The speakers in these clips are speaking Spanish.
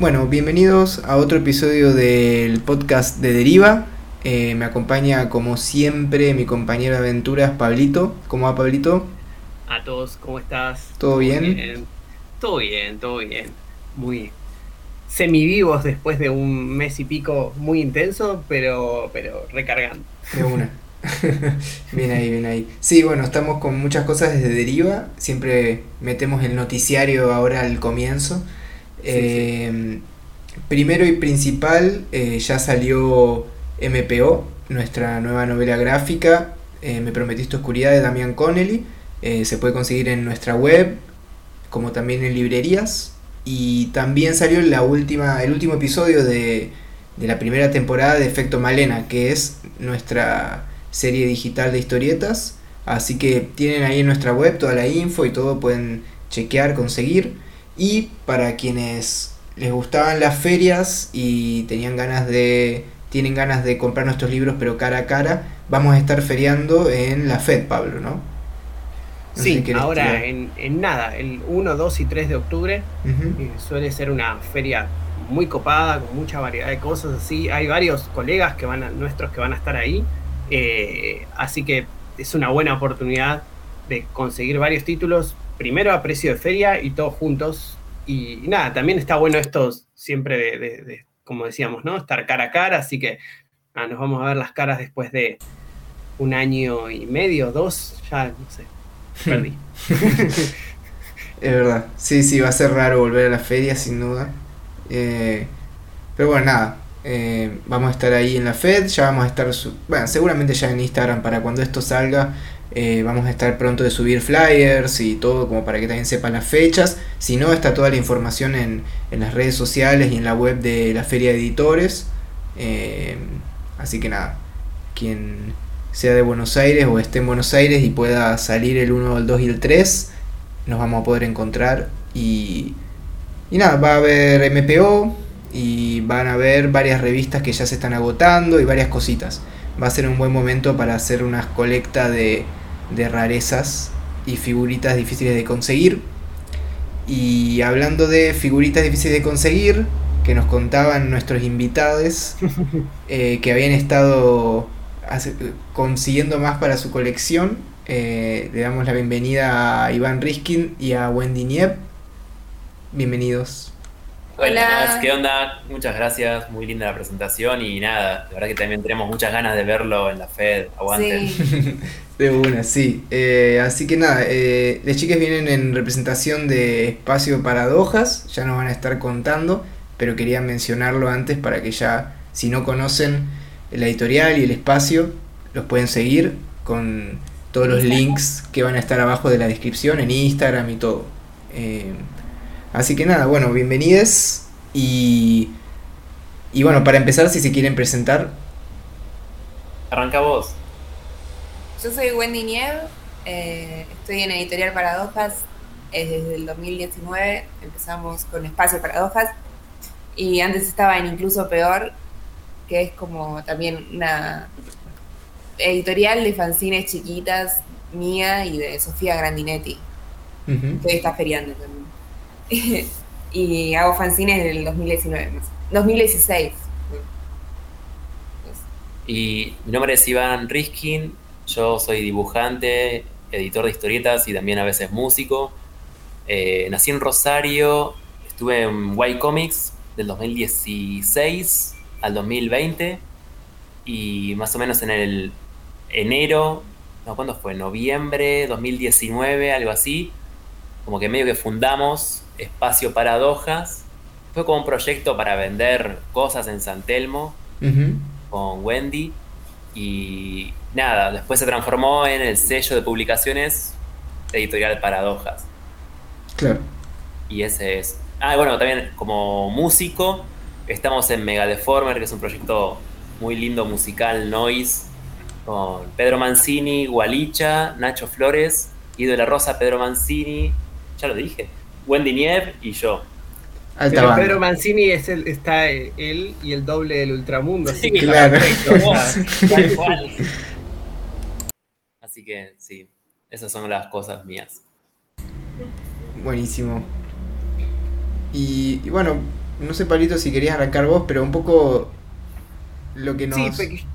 Bueno, bienvenidos a otro episodio del podcast de Deriva. Eh, me acompaña como siempre mi compañero de aventuras, Pablito. ¿Cómo va Pablito? A todos, ¿cómo estás? ¿Todo bien? Todo bien, todo bien. Muy semivivos después de un mes y pico muy intenso, pero, pero recargando. De una. bien ahí, bien ahí. Sí, bueno, estamos con muchas cosas desde Deriva. Siempre metemos el noticiario ahora al comienzo. Eh, primero y principal, eh, ya salió MPO, nuestra nueva novela gráfica, eh, Me Prometiste Oscuridad de Damian Connelly. se puede conseguir en nuestra web, como también en librerías. Y también salió la última, el último episodio de, de la primera temporada de Efecto Malena, que es nuestra serie digital de historietas. Así que tienen ahí en nuestra web toda la info y todo, pueden chequear, conseguir. Y para quienes les gustaban las ferias y tenían ganas de tienen ganas de comprar nuestros libros pero cara a cara, vamos a estar feriando en la FED, Pablo, ¿no? sí, ahora en, nada, el 1, 2 y 3 de octubre eh, suele ser una feria muy copada, con mucha variedad de cosas así. Hay varios colegas que van a, nuestros que van a estar ahí, eh, así que es una buena oportunidad de conseguir varios títulos primero a precio de feria y todos juntos. Y, nada, también está bueno esto siempre de, como decíamos, ¿no? Estar cara a cara, así que nos vamos a ver las caras después de un año y medio, dos, ya no sé, perdí. es verdad, sí, sí, va a ser raro volver a la feria, sin duda. Eh, pero bueno, nada, eh, vamos a estar ahí en la Fed, ya vamos a estar, bueno, seguramente ya en Instagram para cuando esto salga, eh, vamos a estar pronto de subir flyers y todo como para que también sepan las fechas. Si no, está toda la información en, las redes sociales y en la web de la Feria de Editores. Eh, así que nada, quien sea de Buenos Aires o esté en Buenos Aires y pueda salir el 1, el 2 y el 3, nos vamos a poder encontrar. Y, y nada, va a haber MPO y van a haber varias revistas que ya se están agotando y varias cositas. Va a ser un buen momento para hacer una colecta de de rarezas y figuritas difíciles de conseguir. Y hablando de figuritas difíciles de conseguir, que nos contaban nuestros invitados eh, que habían estado consiguiendo más para su colección, eh, le damos la bienvenida a Iván Riskin y a Wendy Niep. Bienvenidos. Hola. ¿Qué onda? Muchas gracias, muy linda la presentación y nada, la verdad que también tenemos muchas ganas de verlo en la Fed, aguante. de una, sí. Eh, así que nada, eh, las chicas vienen en representación de Espacio Paradojas, ya nos van a estar contando, pero quería mencionarlo antes para que ya, si no conocen la editorial y el espacio, los pueden seguir con todos los links que van a estar abajo de la descripción en Instagram y todo. Eh, Así que nada, bueno, bienvenidos y, y bueno, para empezar, si se quieren presentar. Arranca vos. Yo soy Wendy Nieve, eh, estoy en Editorial Paradojas desde el 2019, empezamos con Espacio Paradojas y antes estaba en Incluso Peor, que es como también una editorial de fanzines chiquitas mía y de Sofía Grandinetti, que está feriando también. y hago fanzines desde el 2019, 2016. Y mi nombre es Iván Riskin, yo soy dibujante, editor de historietas y también a veces músico. Eh, nací en Rosario, estuve en Y Comics del 2016 al 2020 y más o menos en el enero, no, ¿cuándo fue? Noviembre 2019, algo así, como que medio que fundamos Espacio Paradojas. Fue como un proyecto para vender cosas en San Telmo con Wendy. Y nada, después se transformó en el sello de publicaciones editorial Paradojas. Claro. Y ese es. Ah, bueno, también como músico, estamos en Mega Deformer, que es un proyecto muy lindo musical, noise, con Pedro Mancini, Gualicha, Nacho Flores, Ido de la Rosa, Pedro Mancini, ya lo dije, Wendy Niev y yo. Pedro Mancini es el, está él y el doble del Ultramundo. así que claro. Así que sí, esas son las cosas mías. Buenísimo. Y, bueno, no sé, Pablito, si querías arrancar vos, pero un poco lo que nos... Sí,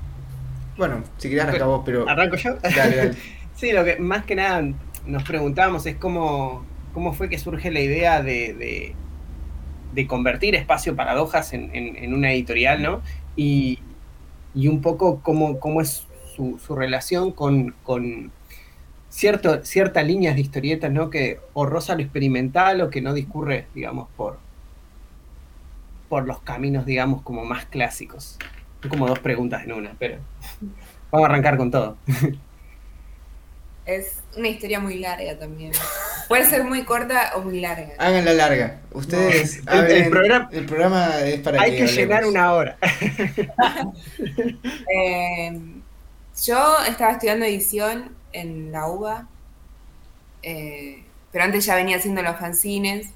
bueno, si querías arrancar vos, pero... ¿Arranco yo? Dale, dale. sí, lo que más que nada nos preguntábamos es cómo, cómo fue que surge la idea de, de, convertir Espacio Paradojas en, en, una editorial, ¿no? Y, y un poco cómo, cómo es su, su relación con, con cierto, ciertas líneas de historietas, ¿no? Que o rosa lo experimental o que no discurre, digamos, por, por los caminos, digamos, como más clásicos. Son como dos preguntas en una, pero vamos a arrancar con todo. Es una historia muy larga también. Puede ser muy corta o muy larga. Háganla larga. Ustedes. el, programa, el, programa, es para Hay que, llenar una hora. Eh, yo estaba estudiando edición en la UBA, eh, pero antes ya venía haciendo los fanzines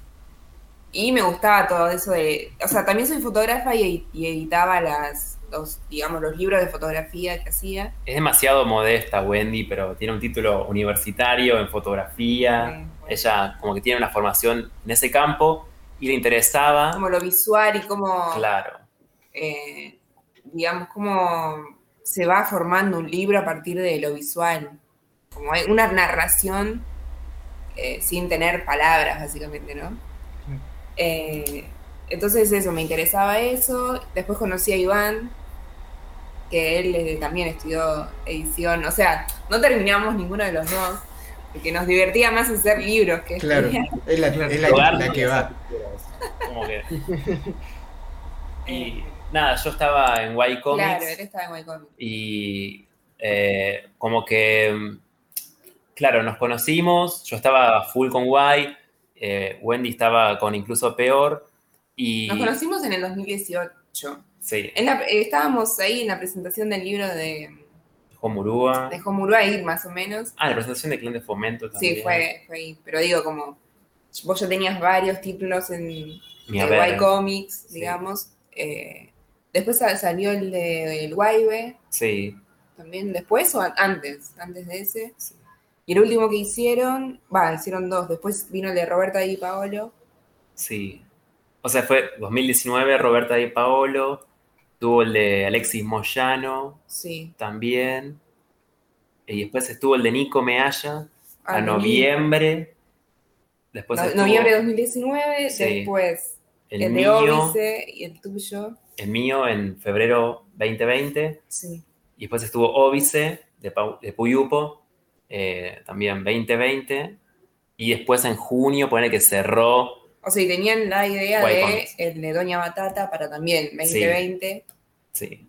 y me gustaba todo eso de, o sea, también soy fotógrafa y, editaba las, los, digamos, los libros de fotografía que hacía. Es demasiado modesta Wendy, pero tiene un título universitario en fotografía. Ella como que tiene una formación en ese campo y le interesaba... Como lo visual y como... Claro. Eh, digamos, como se va formando un libro a partir de lo visual. Como hay una narración eh, sin tener palabras, básicamente, ¿no? Eh, entonces eso, me interesaba eso. Después conocí a Iván, que él también estudió edición. O sea, no terminamos ninguno de los dos, porque nos divertía más hacer libros que Claro, es la, es la, que va. Como que... y nada, yo estaba en Y Comics. Claro, él estaba en Y Comics. Y como que, claro, nos conocimos, yo estaba full con Y, eh, Wendy estaba con incluso peor. Y... Nos conocimos en el 2018. Sí. Eh, estábamos ahí en la presentación del libro de... Homurúa. De Homurúa ahí, más o menos. Ah, la presentación de Clan de Fomento también. Sí, fue, ahí. Pero digo, como vos ya tenías varios títulos en Y Comics, digamos. Eh, después salió el de el YB. Sí. También después o antes, antes de ese. Sí. Y el último que hicieron, va, hicieron dos. Después vino el de Roberta Di Paolo. Sí. O sea, fue 2019 Roberta Di Paolo. Tuvo el de Alexis Moyano. Sí. También. Y después estuvo el de Nico Mealla. a ah, noviembre. Después noviembre de 2019. Después el, el mío, de y el tuyo. El mío en febrero 2020. Sí. Y después estuvo Óbice de, de Puyupo eh, también 2020, y después en junio pone que cerró. O sea, y tenían la idea de el de Doña Batata para también 2020. Sí.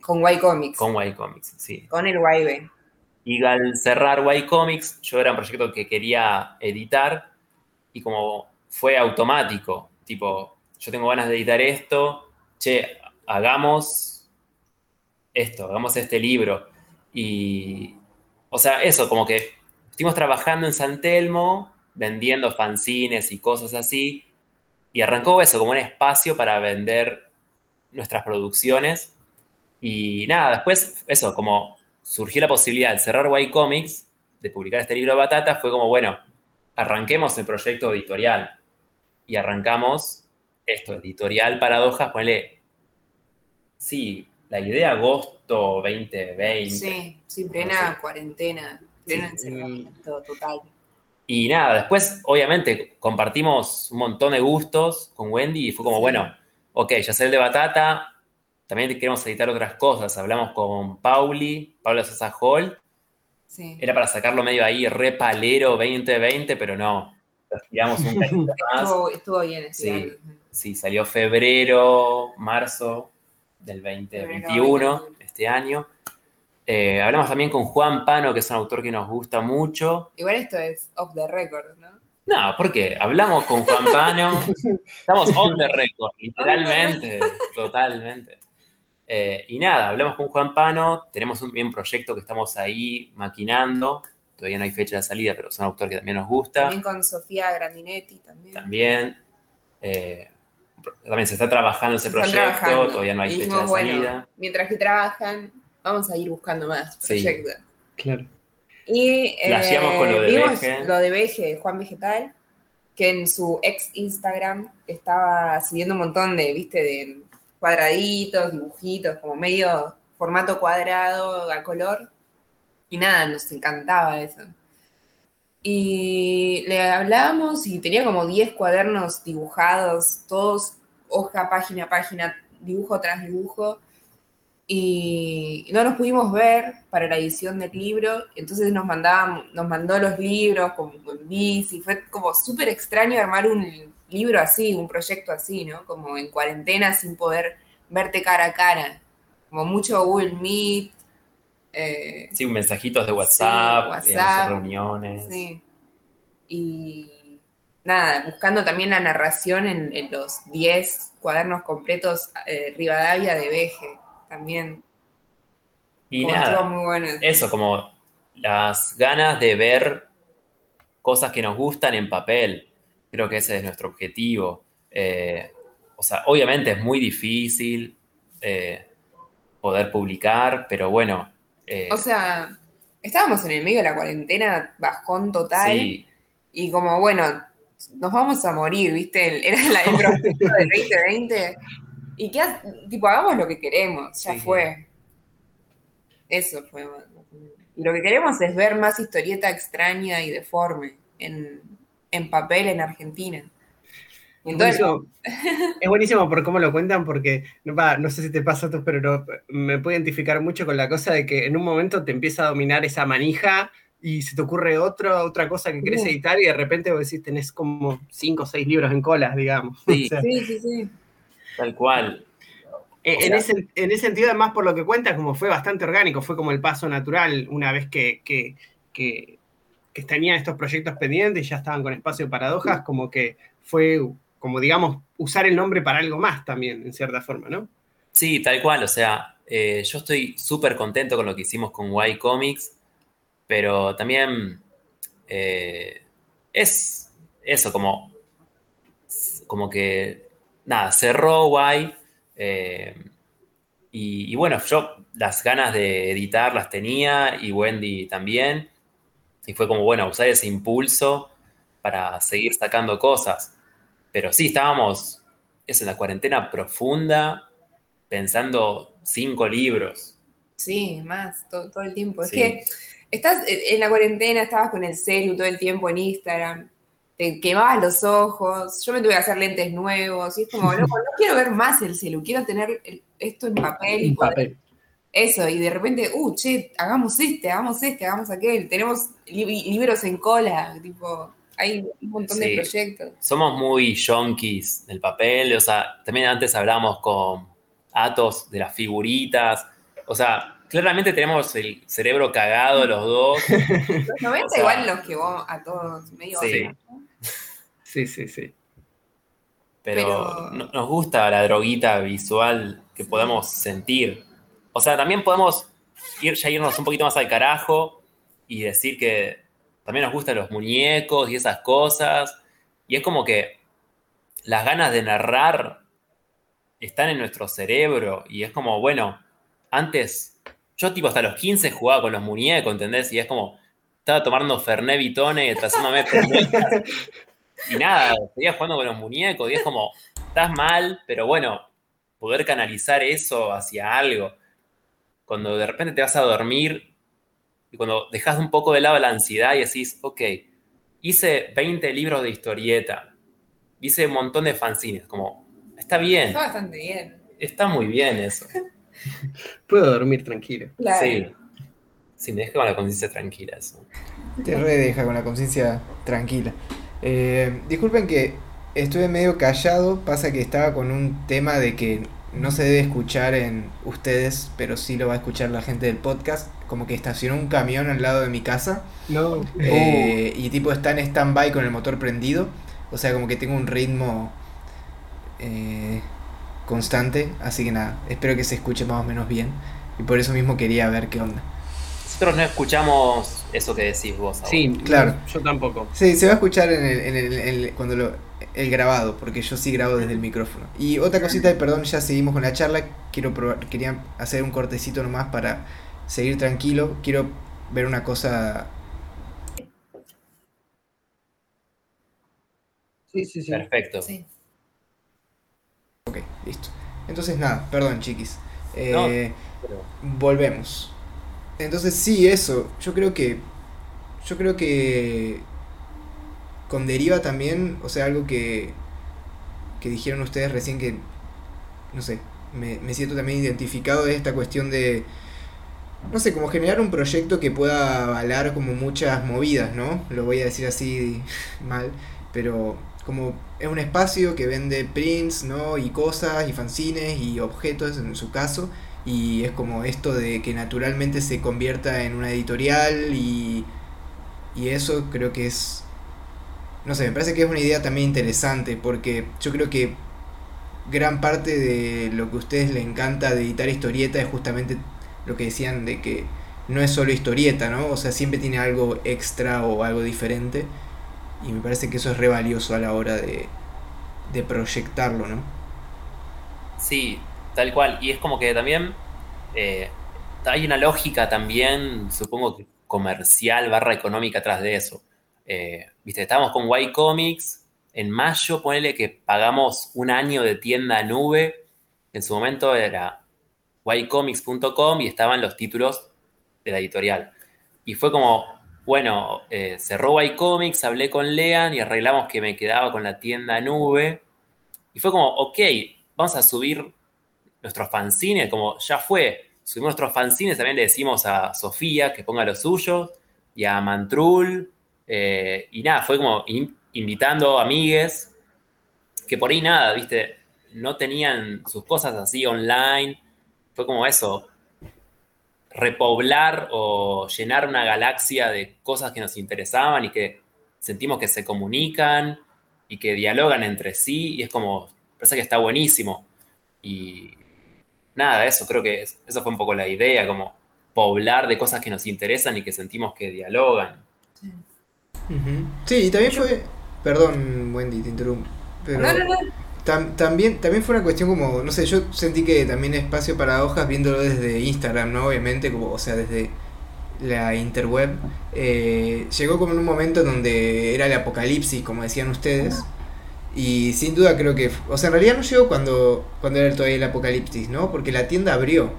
Con Y Comics. Con Y Comics, sí. Con el YB. Y al cerrar Y Comics, yo era un proyecto que quería editar y como fue automático, tipo, yo tengo ganas de editar esto, che, hagamos esto, hagamos este libro. Y, o sea, eso, como que estuvimos trabajando en San Telmo, vendiendo fanzines y cosas así, y arrancó eso como un espacio para vender nuestras producciones. Y nada, después, eso, como surgió la posibilidad de cerrar Y Comics, de publicar este libro Batata, fue como, bueno, arranquemos el proyecto editorial. Y arrancamos esto, editorial Paradojas, ponle, sí, la idea agosto 2020. Sí, sí, plena cuarentena, pleno encerramiento total. Y nada, después obviamente compartimos un montón de gustos con Wendy y fue como, bueno, ok, ya sé el de Batata, también queremos editar otras cosas. Hablamos con Pauli, Pablo Sosa Hall. Sí. Era para sacarlo medio ahí, re palero 2020, pero no. Nos un más. Estuvo, bien sí, sí, salió febrero, marzo del 2021, este año. Eh, hablamos también con Juan Pano, que es un autor que nos gusta mucho. Igual esto es off the record, ¿no? No, ¿por qué? Hablamos con Juan Pano, estamos off the record, literalmente, totalmente. Eh, y nada, hablamos con Juan Pano, tenemos un bien proyecto que estamos ahí maquinando, todavía no hay fecha de salida, pero es un autor que también nos gusta. También con Sofía Grandinetti también. También. Eh, también se está trabajando ese proyecto, todavía no hay fecha de salida. Mientras que trabajan, vamos a ir buscando más proyectos. claro. Y eh, con lo de Veje. lo de Veje, Juan Vegetal. que en su ex Instagram estaba siguiendo un montón de, viste, de cuadraditos, dibujitos, como medio formato cuadrado a color. Y nada, nos encantaba eso. Y le hablábamos y tenía como 10 cuadernos dibujados, todos hoja, página, página, dibujo tras dibujo. Y no nos pudimos ver para la edición del libro, entonces nos, mandaban, nos mandó los libros como en bici, fue como súper extraño armar un libro así, un proyecto así, ¿no? Como en cuarentena sin poder verte cara a cara, como mucho Google Meet, eh, sí, mensajitos de WhatsApp, WhatsApp reuniones. Sí. Y nada, buscando también la narración en, los 10 cuadernos completos eh, Rivadavia de Veje también. Y nada, eso, como las ganas de ver cosas que nos gustan en papel. Creo que ese es nuestro objetivo. Eh, o sea, obviamente es muy difícil eh, poder publicar, pero bueno, eh, o sea, estábamos en el medio de la cuarentena, bajón total. Y como, bueno, nos vamos a morir, ¿viste? Era la, el proceso del 2020. Y que, tipo, hagamos lo que queremos, ya fue. Eso fue. Y lo que queremos es ver más historieta extraña y deforme en, en papel en Argentina es buenísimo por cómo lo cuentan, porque no, sé si te pasa a tú, pero me puedo identificar mucho con la cosa de que en un momento te empieza a dominar esa manija y se te ocurre otra otra cosa que querés editar y de repente vos decís, tenés como cinco o seis libros en colas, digamos. Sí, sí, sí, Tal cual. Eh, en, ese, en, ese, sentido, además, por lo que cuentas, como fue bastante orgánico, fue como el paso natural una vez que, que, que, que tenían estos proyectos pendientes y ya estaban con espacio de paradojas, como que fue como digamos, usar el nombre para algo más también, en cierta forma, ¿no? Sí, tal cual, o sea, eh, yo estoy súper contento con lo que hicimos con Y Comics, pero también eh, es eso, como, como que, nada, cerró Y, eh, y, y, bueno, yo las ganas de editar las tenía y Wendy también, y fue como, bueno, usar ese impulso para seguir sacando cosas. Pero sí, estábamos, es en la cuarentena profunda, pensando cinco libros. Sí, más, todo, el tiempo. Es que estás en la cuarentena, estabas con el celu todo el tiempo en Instagram, te quemabas los ojos, yo me tuve que hacer lentes nuevos, y es como, no, no quiero ver más el celu, quiero tener esto en papel. Papel. Eso, y de repente, uh, che, hagamos este, hagamos este, hagamos aquel, tenemos libros en cola, tipo hay un montón de proyectos. Somos muy yonkis del papel, o sea, también antes hablamos con Atos de las figuritas, o sea, claramente tenemos el cerebro cagado los dos. Los 90 igual los que vos a todos medio... Sí, sí, sí. sí. Pero, nos gusta la droguita visual que podemos sentir. O sea, también podemos ir, ya irnos un poquito más al carajo y decir que también nos gustan los muñecos y esas cosas. Y es como que las ganas de narrar están en nuestro cerebro. Y es como, bueno, antes, yo tipo hasta los 15 jugaba con los muñecos, ¿entendés? Y es como, estaba tomando Fernet Vitone y trazándome Y nada, seguía jugando con los muñecos. Y es como, estás mal, pero bueno, poder canalizar eso hacia algo. Cuando de repente te vas a dormir y cuando dejas un poco de lado la ansiedad y decís, ok, hice 20 libros de historieta, hice un montón de fanzines, como, está bien. Está bastante bien. Está muy bien eso. Puedo dormir tranquilo. Sí. Sí, me deja con la conciencia tranquila eso. Te re deja con la conciencia tranquila. Eh, disculpen que estuve medio callado, pasa que estaba con un tema de que no se debe escuchar en ustedes, pero sí lo va a escuchar la gente del podcast. Como que estacionó un camión al lado de mi casa. No. Eh, y tipo está en stand-by con el motor prendido. O sea, como que tengo un ritmo eh, constante. Así que nada, espero que se escuche más o menos bien. Y por eso mismo quería ver qué onda. Nosotros no escuchamos eso que decís vos. Sí, claro. Yo tampoco. Sí, se va a escuchar en el, en el, cuando lo, el grabado, porque yo sí grabo desde el micrófono. Y otra cosita, y perdón, ya seguimos con la charla. Quiero probar, quería hacer un cortecito nomás para seguir tranquilo. Quiero ver una cosa Sí, sí, sí. Perfecto. Sí. Ok, listo. Entonces nada, perdón chiquis. Eh, volvemos. Entonces sí, eso. Yo creo que. Yo creo que. Con deriva también, o sea, algo que. Que dijeron ustedes recién que. No sé, me, me siento también identificado de esta cuestión de. No sé, como generar un proyecto que pueda avalar como muchas movidas, ¿no? Lo voy a decir así mal, pero como es un espacio que vende prints, ¿no? Y cosas, y fanzines, y objetos en su caso, y es como esto de que naturalmente se convierta en una editorial y, y eso creo que es, no sé, me parece que es una idea también interesante, porque yo creo que gran parte de lo que a ustedes les encanta de editar historieta es justamente lo que decían de que no es solo historieta, ¿no? O sea, siempre tiene algo extra o algo diferente. Y me parece que eso es re valioso a la hora de, de proyectarlo, ¿no? Sí, tal cual. Y es como que también eh, hay una lógica también, supongo que comercial barra económica atrás de eso. Eh, Viste, estábamos con Y Comics. En mayo, ponele que pagamos un año de tienda nube. En su momento era ycomics.com y estaban los títulos de la editorial. Y fue como, bueno, eh, cerró iComics, hablé con Lean y arreglamos que me quedaba con la tienda nube. Y fue como, ok, vamos a subir nuestros fanzines, como ya fue. Subimos nuestros fanzines, también le decimos a Sofía que ponga los suyos y a Mantrul. Eh, y nada, fue como invitando amigues que por ahí nada, viste, no tenían sus cosas así online. Fue como eso, repoblar o llenar una galaxia de cosas que nos interesaban y que sentimos que se comunican y que dialogan entre sí y es como, parece que está buenísimo. Y nada, eso creo que eso fue un poco la idea, como poblar de cosas que nos interesan y que sentimos que dialogan. Sí, y también fue, perdón Wendy, te interrumpo, pero también, también fue una cuestión como, no sé, yo sentí que también espacio para hojas viéndolo desde Instagram, ¿no? Obviamente, como, o sea, desde la interweb, eh, llegó como en un momento donde era el apocalipsis, como decían ustedes, y sin duda creo que, o sea, en realidad no llegó cuando, cuando era todavía el apocalipsis, ¿no? Porque la tienda abrió.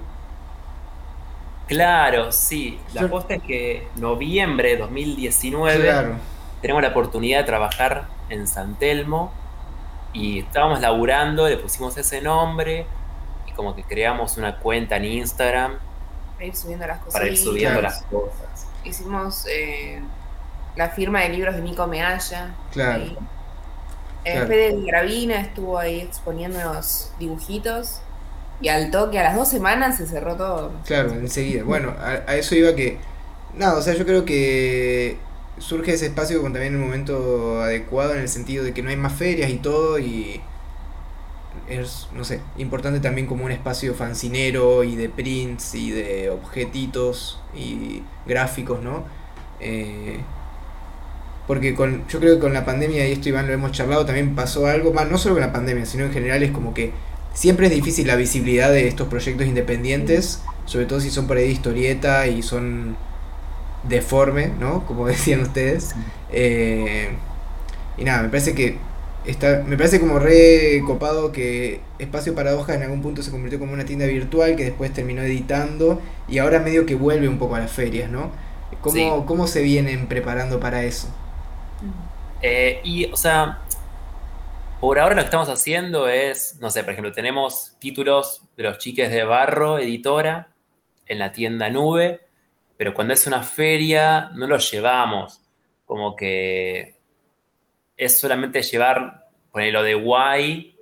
Claro, sí. La posta es que noviembre de 2019 tenemos la oportunidad de trabajar en San Telmo y estábamos laburando, le pusimos ese nombre y como que creamos una cuenta en Instagram. Para ir subiendo las cosas. Para ir subiendo las cosas. Hicimos eh, la firma de libros de Nico Mealla. Claro. El de Gravina estuvo ahí exponiendo los dibujitos. Y al toque, a las dos semanas se cerró todo. Claro, enseguida. Bueno, a, a eso iba que. Nada, o sea, yo creo que surge ese espacio con también el momento adecuado en el sentido de que no hay más ferias y todo y es, no sé, importante también como un espacio fancinero y de prints y de objetitos y gráficos, ¿no? Eh, porque con, yo creo que con la pandemia, y esto Iván lo hemos charlado, también pasó algo, más no solo con la pandemia, sino en general es como que siempre es difícil la visibilidad de estos proyectos independientes, sobre todo si son por ahí de historieta y son deforme, ¿no? Como decían ustedes. Eh, y nada, me parece que está, me parece como re copado que Espacio Paradoja en algún punto se convirtió como una tienda virtual que después terminó editando y ahora medio que vuelve un poco a las ferias, ¿no? ¿Cómo, ¿cómo se vienen preparando para eso? Eh, y, o sea, por ahora lo que estamos haciendo es, no sé, por ejemplo, tenemos títulos de los chiques de Barro, editora, en la tienda Nube, pero cuando es una feria no lo llevamos. Como que es solamente llevar, poner lo de guay,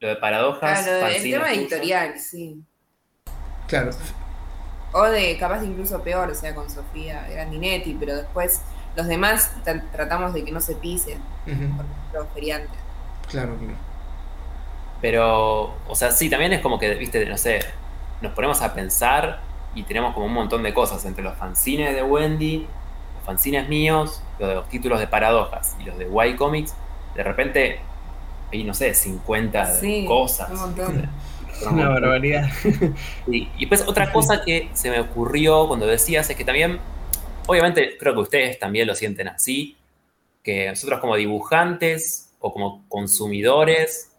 lo de paradojas. Claro, el tema editorial, sí. Claro. O de capaz incluso peor, o sea, con Sofía Grandinetti, pero después los demás tratamos de que no se pisen por los feriantes. Claro, claro. Pero, o sea, sí, también es como que, viste, no sé, nos ponemos a pensar y tenemos como un montón de cosas entre los fanzines de Wendy, los fanzines míos, los, de los títulos de paradojas y los de Y Comics. De repente hay, no sé, 50 cosas. Un montón. Una barbaridad. Y, y pues otra cosa que se me ocurrió cuando decías es que también, obviamente creo que ustedes también lo sienten así, que nosotros como dibujantes o como consumidores,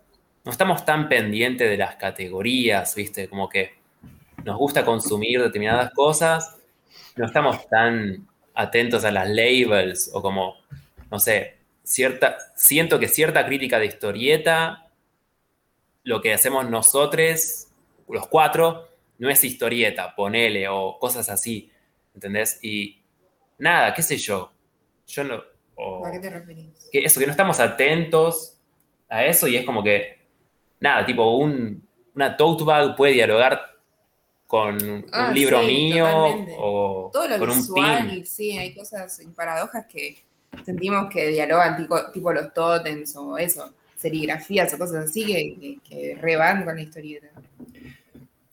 no estamos tan pendientes de las categorías, ¿viste? Como que nos gusta consumir determinadas cosas, no estamos tan atentos a las labels o como, no sé, cierta, siento que cierta crítica de historieta, lo que hacemos nosotros, los cuatro, no es historieta, ponele, o cosas así, ¿entendés? Y nada, qué sé yo, yo no... ¿A qué te referís? Que eso, que no estamos atentos a eso y es como que, nada, tipo, un, una tote bag puede dialogar con un ah, libro mío o con un pin. Sí, hay cosas y paradojas que sentimos que dialogan tipo, tipo los totems o eso, serigrafías o cosas así que, que, reban con la historieta.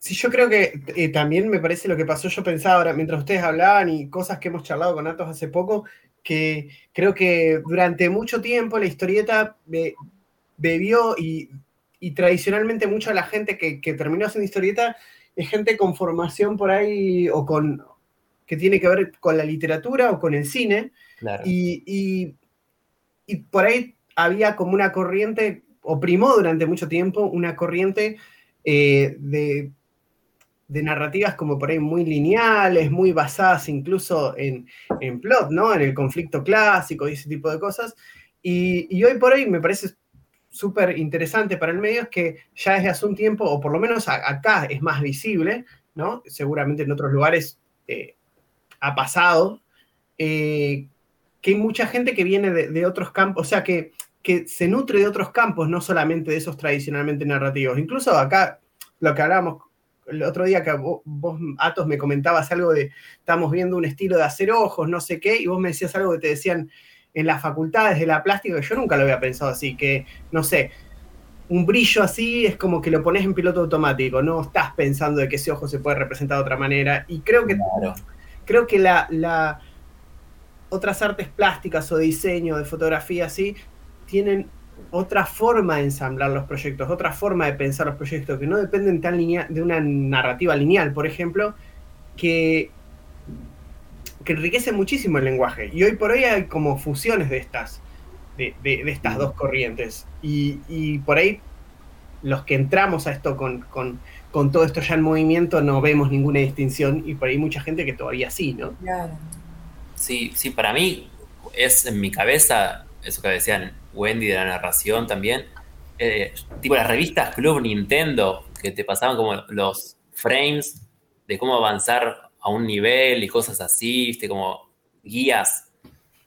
Sí, yo creo que eh, también me parece lo que pasó, yo pensaba ahora, mientras ustedes hablaban y cosas que hemos charlado con Atos hace poco, que creo que durante mucho tiempo la historieta bebió y, tradicionalmente mucha de la gente que, que terminó haciendo historieta es gente con formación por ahí o con que tiene que ver con la literatura o con el cine. Y, y, por ahí había como una corriente, o primó durante mucho tiempo, una corriente eh, de, de, narrativas como por ahí muy lineales, muy basadas incluso en, en plot, ¿no? En el conflicto clásico y ese tipo de cosas. Y, y hoy por hoy me parece súper interesante para el medio es que ya desde hace un tiempo, o por lo menos acá es más visible, ¿no? Seguramente en otros lugares eh, ha pasado, eh, que hay mucha gente que viene de, otros campos, o sea, que, que, se nutre de otros campos, no solamente de esos tradicionalmente narrativos. Incluso acá, lo que hablábamos el otro día que vos, vos, Atos, me comentabas algo de, estamos viendo un estilo de hacer ojos, no sé qué, y vos me decías algo que te decían, en las facultades de la plástica, yo nunca lo había pensado así, que, no sé, un brillo así es como que lo pones en piloto automático, no estás pensando de que ese ojo se puede representar de otra manera. Y creo que, creo que la, la, otras artes plásticas o diseño, de fotografía así, tienen otra forma de ensamblar los proyectos, otra forma de pensar los proyectos, que no dependen tan de una narrativa lineal, por ejemplo, que que enriquece muchísimo el lenguaje. Y hoy por hoy hay como fusiones de estas, de, estas dos corrientes. Y, por ahí los que entramos a esto con, todo esto ya en movimiento no vemos ninguna distinción y por ahí mucha gente que todavía sí, ¿no? Claro. Sí, sí, para mí es en mi cabeza, eso que decían Wendy de la narración también, eh, tipo las revistas Club Nintendo, que te pasaban como los frames de cómo avanzar a un nivel y cosas así, viste, como guías.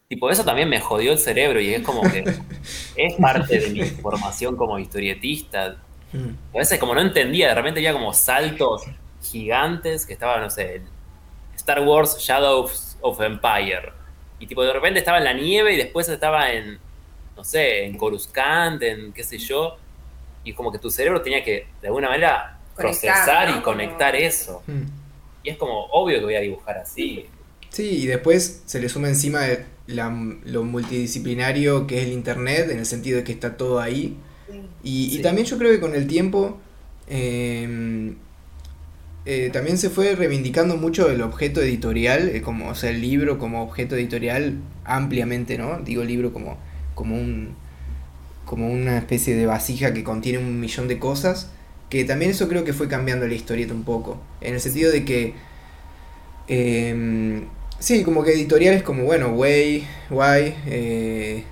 Tipo, eso también me jodió el cerebro y es como que es parte de mi formación como historietista. Mm. A veces como no entendía, de repente había como saltos gigantes que estaban, no sé, Star Wars Shadows of Empire. Y tipo, de repente estaba en la nieve y después estaba en, no sé, en Coruscant, en qué sé yo. Y como que tu cerebro tenía que, de alguna manera, procesar y conectar eso. Mm. Y es como obvio que voy a dibujar así. Sí, y después se le suma encima lo multidisciplinario que es el Internet, en el sentido de que está todo ahí. Y, también yo creo que con el tiempo em, eh, también se fue reivindicando mucho el objeto editorial, eh, como, o sea, el libro como objeto editorial ampliamente, ¿no? Digo libro como, como un como una especie de vasija que contiene un millón de cosas que también eso creo que fue cambiando la historieta un poco. En el sentido de que. Eh, sí, como que editoriales como, bueno, Way, Way, eh,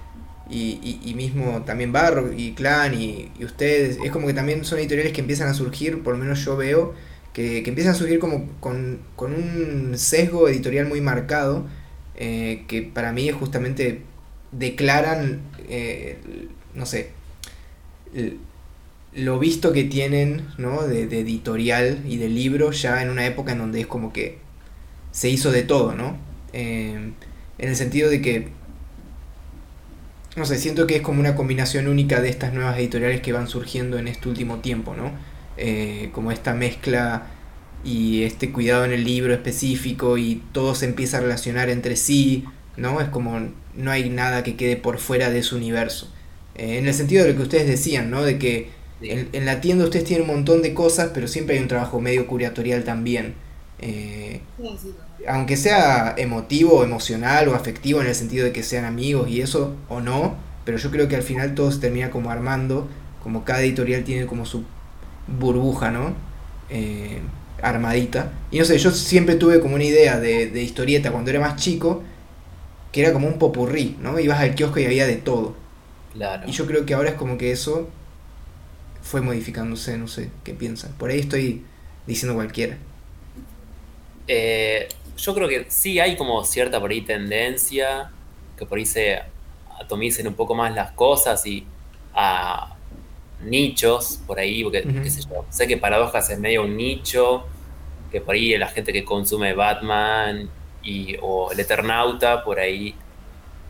y, mismo también Barro y Clan y, ustedes. Es como que también son editoriales que empiezan a surgir, por lo menos yo veo, que, que empiezan a surgir como con, con un sesgo editorial muy marcado, eh, que para mí es justamente declaran, eh, no sé, lo visto que tienen, ¿no? De, editorial y de libro ya en una época en donde es como que se hizo de todo, ¿no? Em, en el sentido de que, no sé, siento que es como una combinación única de estas nuevas editoriales que van surgiendo en este último tiempo, ¿no? Eh, como esta mezcla y este cuidado en el libro específico y todo se empieza a relacionar entre sí, ¿no? Es como no hay nada que quede por fuera de su universo. Eh, en el sentido de lo que ustedes decían, ¿no? De que en, la tienda ustedes tienen un montón de cosas, pero siempre hay un trabajo medio curatorial también. Eh, aunque sea emotivo, emocional o afectivo en el sentido de que sean amigos y eso o no, pero yo creo que al final todo se termina como armando, como cada editorial tiene como su burbuja, ¿no? Eh, armadita. Y no sé, yo siempre tuve como una idea de, de, historieta cuando era más chico, que era como un popurrí, ¿no? Ibas al kiosco y había de todo. Claro. Y yo creo que ahora es como que eso fue modificándose, no sé, ¿qué piensan? Por ahí estoy diciendo cualquiera. Eh, yo creo que sí hay como cierta por ahí tendencia, que por ahí se atomicen un poco más las cosas y a nichos por ahí, porque sé yo, sé que Paradojas es medio un nicho, que por ahí la gente que consume Batman y, o el Eternauta, por ahí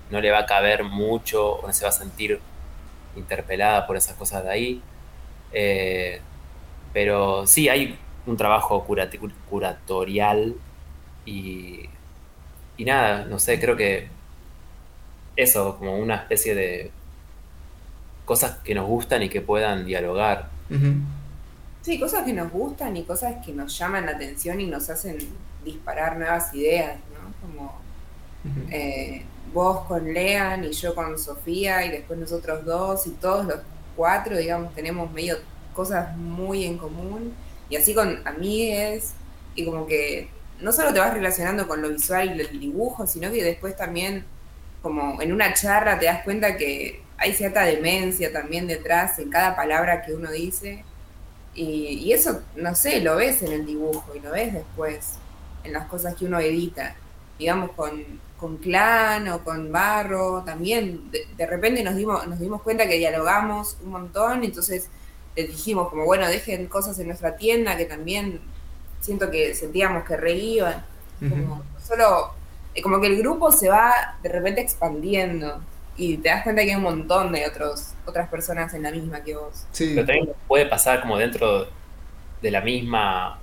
no le va a caber mucho o no se va a sentir interpelada por esas cosas de ahí. Eh, pero sí, hay un trabajo curatorial y, y nada, no sé, creo que eso, como una especie de cosas que nos gustan y que puedan dialogar. Sí, cosas que nos gustan y cosas que nos llaman la atención y nos hacen disparar nuevas ideas, ¿no? Como eh, vos con Lean y yo con Sofía y después nosotros dos y todos los cuatro, digamos, tenemos medio cosas muy en común y así con amigues y como que no solo te vas relacionando con lo visual y el dibujo, sino que después también como en una charla te das cuenta que hay cierta demencia también detrás en cada palabra que uno dice. Y, eso, no sé, lo ves en el dibujo y lo ves después en las cosas que uno edita. Digamos, con, con Clan o con Barro, también de, repente nos dimos, nos dimos cuenta que dialogamos un montón, entonces les dijimos como, bueno, dejen cosas en nuestra tienda que también siento que sentíamos que reíban. Como solo eh, como que el grupo se va de repente expandiendo y te das cuenta que hay un montón de otros, otras personas en la misma que vos. Sí. Pero también puede pasar como dentro de la misma,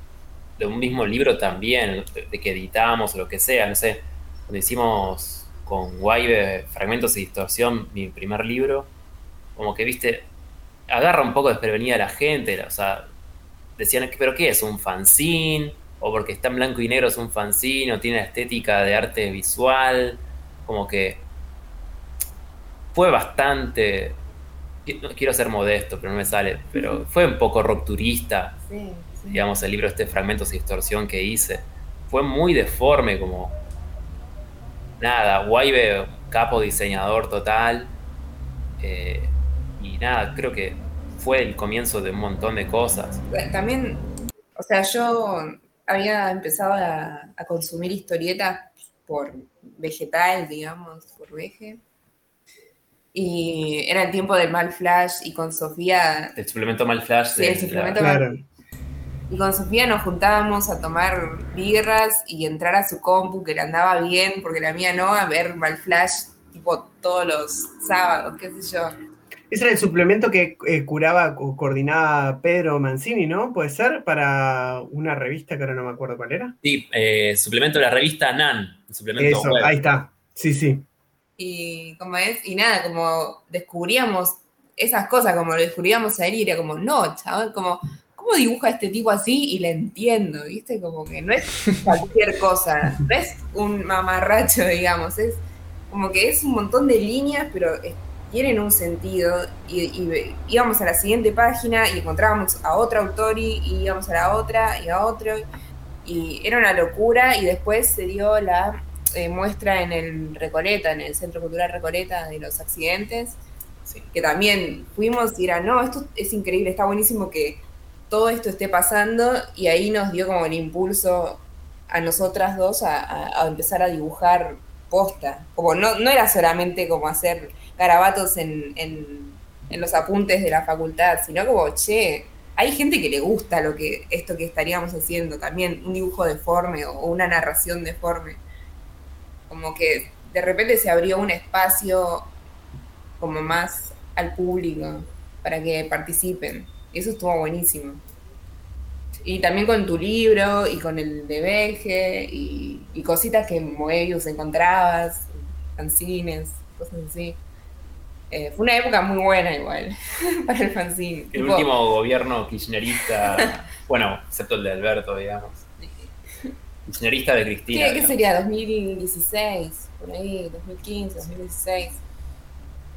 de un mismo libro también, de, que editamos o lo que sea, no sé, cuando hicimos con Guaybe Fragmentos y Distorsión, mi primer libro, como que, viste, agarra un poco desprevenida a la gente, o sea, decían, pero ¿qué es? ¿Un fanzine? o porque está en blanco y negro es un fanzine, o tiene la estética de arte visual, como que fue bastante, no quiero ser modesto, pero no me sale, pero fue un poco rupturista, digamos, el libro este Fragmentos y Distorsión que hice, fue muy deforme, como, nada, Guaybe, capo diseñador total, eh, y nada, creo que fue el comienzo de un montón de cosas. También, o sea, yo había empezado a, consumir historietas por vegetal, digamos, por veje. Y era el tiempo del Mal Flash y con Sofía... El suplemento Mal Flash. Sí, el suplemento claro. Y con Sofía nos juntábamos a tomar birras y entrar a su compu, que le andaba bien, porque la mía no, a ver Mal Flash tipo todos los sábados, qué sé yo. Ese era el suplemento que eh, curaba o coordinaba Pedro Mancini, ¿no? ¿Puede ser? Para una revista que ahora no me acuerdo cuál era. Sí, eh, suplemento de la revista NAN. Suplemento Eso, ahí está. Sí, sí. Y como es, y nada, como descubríamos esas cosas, como lo descubríamos a él y era como, no, chaval, como, ¿cómo dibuja este tipo así? Y le entiendo, ¿viste? Como que no es cualquier cosa, no es un mamarracho, digamos, es como que es un montón de líneas, pero tienen un sentido y, íbamos a la siguiente página y encontrábamos a otro autor y, íbamos a la otra y a otro y era una locura y después se dio la eh, muestra en el Recoleta, en el Centro Cultural Recoleta de los accidentes, que también fuimos y era, no, esto es increíble, está buenísimo que todo esto esté pasando y ahí nos dio como el impulso a nosotras dos a, empezar a dibujar posta, como no, no era solamente como hacer garabatos en, en, los apuntes de la facultad, sino como, che, hay gente que le gusta lo que esto que estaríamos haciendo, también un dibujo deforme o una narración deforme. Como que de repente se abrió un espacio como más al público para que participen. Y eso estuvo buenísimo. Y también con tu libro y con el de Beje y, y cositas que en Moebius encontrabas, fanzines, cosas así. Eh, fue una época muy buena igual para el fanzine. El último gobierno kirchnerista, bueno, excepto el de Alberto, digamos. Kirchnerista de Cristina. ¿Qué, sería? ¿2016? Por ahí, 2015, 2016.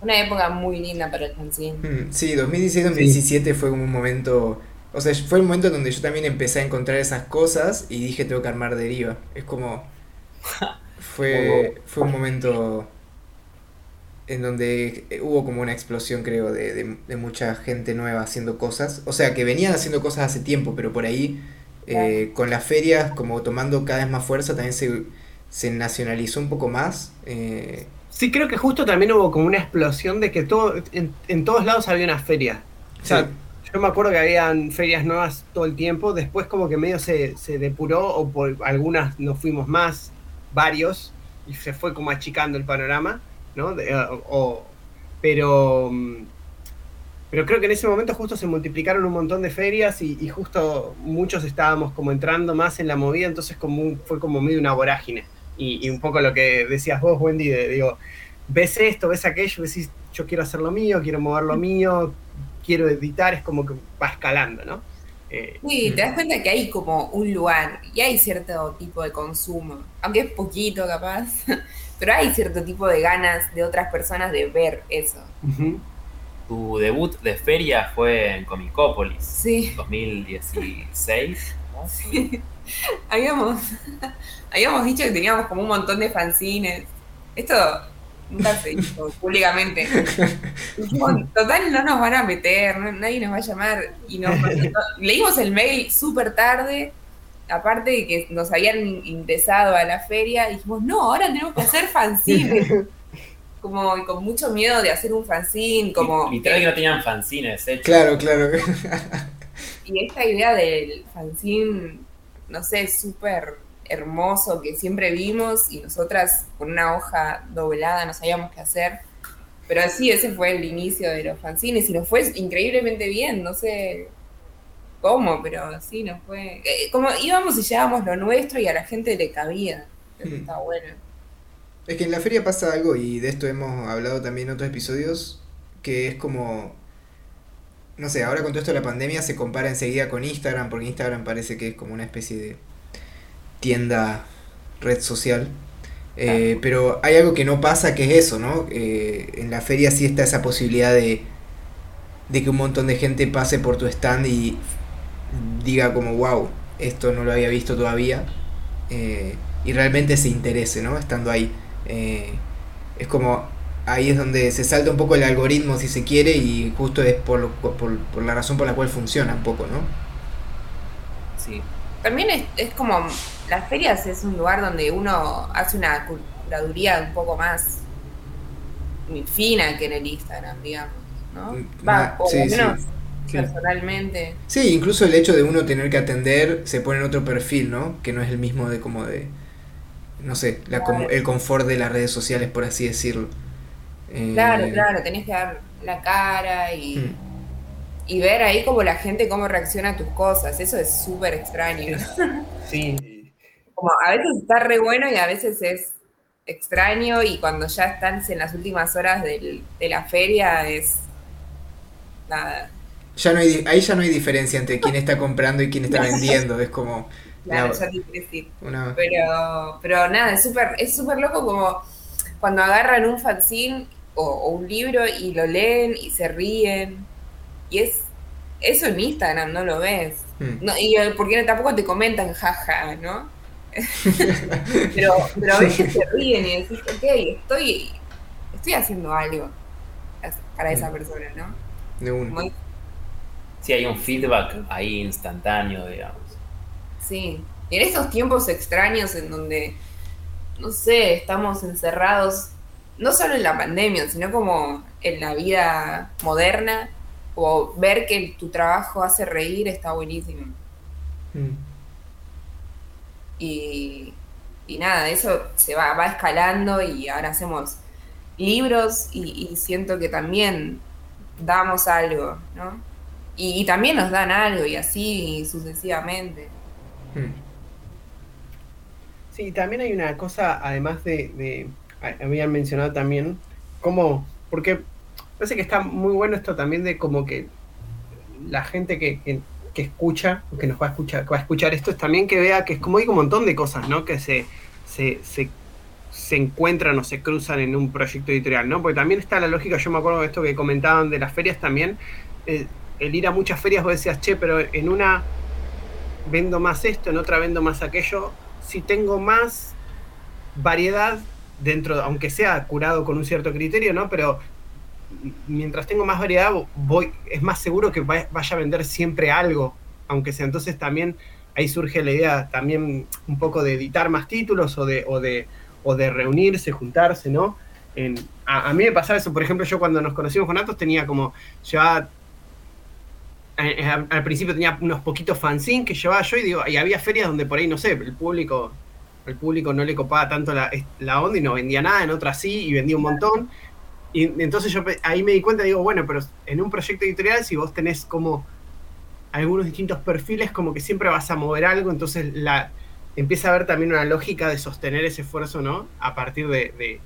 Una época muy linda para el fanzine. Mm, sí, 2016-2017 fue como un momento... O sea, fue el momento donde yo también empecé a encontrar esas cosas y dije tengo que armar deriva. Es como... Fue, fue un momento en donde hubo como una explosión, creo, de, de, mucha gente nueva haciendo cosas. O sea, que venían haciendo cosas hace tiempo, pero por ahí, eh, con las ferias, como tomando cada vez más fuerza, también se, se nacionalizó un poco más. Eh. Sí, creo que justo también hubo como una explosión de que todo, en, todos lados había una feria. O sea, yo me acuerdo que habían ferias nuevas todo el tiempo, después como que medio se, se depuró, o por algunas nos fuimos más, varios, y se fue como achicando el panorama ¿no? Eh, pero, mm, pero creo que en ese momento justo se multiplicaron un montón de ferias y, justo muchos estábamos como entrando más en la movida, entonces como fue como medio una vorágine. Y, un poco lo que decías vos, Wendy, digo, ves esto, ves aquello, decís, yo quiero hacer lo mío, quiero mover lo mío, quiero editar, es como que va escalando, ¿no? Eh, sí, te das cuenta que hay como un lugar y hay cierto tipo de consumo, aunque es poquito capaz, pero hay cierto tipo de ganas de otras personas de ver eso. Tu debut de feria fue en Comicópolis. Sí. 2016. Sí. Habíamos, habíamos dicho que teníamos como un montón de fanzines. Esto nunca se hizo públicamente. total, no nos van a meter, nadie nos va a llamar. Y nos, leímos el mail súper tarde aparte de que nos habían ingresado a la feria, dijimos, no, ahora tenemos que hacer fanzines. Como con mucho miedo de hacer un fanzine, como... Literal que no tenían fanzines hechos. Claro, claro. y esta idea del fanzine, no sé, súper hermoso que siempre vimos y nosotras con una hoja doblada no sabíamos qué hacer. Pero sí, ese fue el inicio de los fanzines y nos fue increíblemente bien, no sé, cómo, pero sí, no fue. Eh, como íbamos y llevábamos lo nuestro y a la gente le cabía. Eso mm. está bueno. Es que en la feria pasa algo, y de esto hemos hablado también en otros episodios, que es como. No sé, ahora con todo esto de la pandemia se compara enseguida con Instagram, porque Instagram parece que es como una especie de tienda, red social. Eh, pero hay algo que no pasa, que es eso, ¿no? Eh, en la feria sí está esa posibilidad de, de que un montón de gente pase por tu stand y diga como, wow, esto no lo había visto todavía, eh, y realmente se interese, ¿no? Estando ahí. Eh, es como, ahí es donde se salta un poco el algoritmo, si se quiere, y justo es por, por, la razón por la cual funciona un poco, ¿no? Sí. También es, es como, las ferias es un lugar donde uno hace una curaduría un poco más fina que en el Instagram, digamos, ¿no? Mm, Va, o menos personalmente. Sí, incluso el hecho de uno tener que atender se pone en otro perfil, ¿no? Que no es el mismo de como de, no sé, la, el confort de las redes sociales, por así decirlo. Claro, eh, claro, tenés que dar la cara y, hmm. y ver ahí como la gente cómo reacciona a tus cosas. Eso es súper extraño. Sí. Como a veces está re bueno y a veces es extraño y cuando ya están en las últimas horas de la feria es nada, ya no hay, ahí ya no hay diferencia entre quién está comprando y quién está vendiendo, es como... Claro, ya te decir. Pero, pero nada, es súper es super loco como cuando agarran un fanzine o, un libro y lo leen y se ríen. Y es eso en Instagram, no lo ves. Hmm. No, y porque tampoco te comentan jaja, ¿no? pero, pero a veces se ríen y decís, ok, estoy, estoy haciendo algo para esa hmm. persona, ¿no? De uno sí hay un feedback ahí instantáneo, digamos. Sí, en estos tiempos extraños en donde, no sé, estamos encerrados, no solo en la pandemia, sino como en la vida moderna, o ver que tu trabajo hace reír está buenísimo. Mm. Y, y, nada, eso se va, va escalando y ahora hacemos libros y, y siento que también damos algo, ¿no? Y, también nos dan algo y así sucesivamente. Hmm. Sí, también hay una cosa, además de, habían mencionado también, como, porque parece que está muy bueno esto también de como que la gente que, que, escucha, que nos va a escuchar, va a escuchar esto, es también que vea que es como hay un montón de cosas, ¿no? Que se, se, se se encuentran o se cruzan en un proyecto editorial, ¿no? Porque también está la lógica, yo me acuerdo de esto que comentaban de las ferias también, eh, el ir a muchas ferias vos decías, che, pero en una vendo más esto, en otra vendo más aquello, si tengo más variedad dentro, aunque sea curado con un cierto criterio, ¿no? Pero mientras tengo más variedad, voy, es más seguro que vaya a vender siempre algo, aunque sea. Entonces también ahí surge la idea también un poco de editar más títulos o de, o de o de reunirse, juntarse, ¿no? a, mí me pasaba eso, por ejemplo, yo cuando nos conocimos con Atos tenía como, eh, eh, al principio tenía unos poquitos fanzines que llevaba yo y, digo, y había ferias donde por ahí, no sé, el público, el público no le copaba tanto la, la onda y no vendía nada, en otras sí, y vendía un montón. Y entonces yo ahí me di cuenta, digo, bueno, pero en un proyecto editorial, si vos tenés como algunos distintos perfiles, como que siempre vas a mover algo, entonces la, empieza a haber también una lógica de sostener ese esfuerzo, ¿no? A partir de,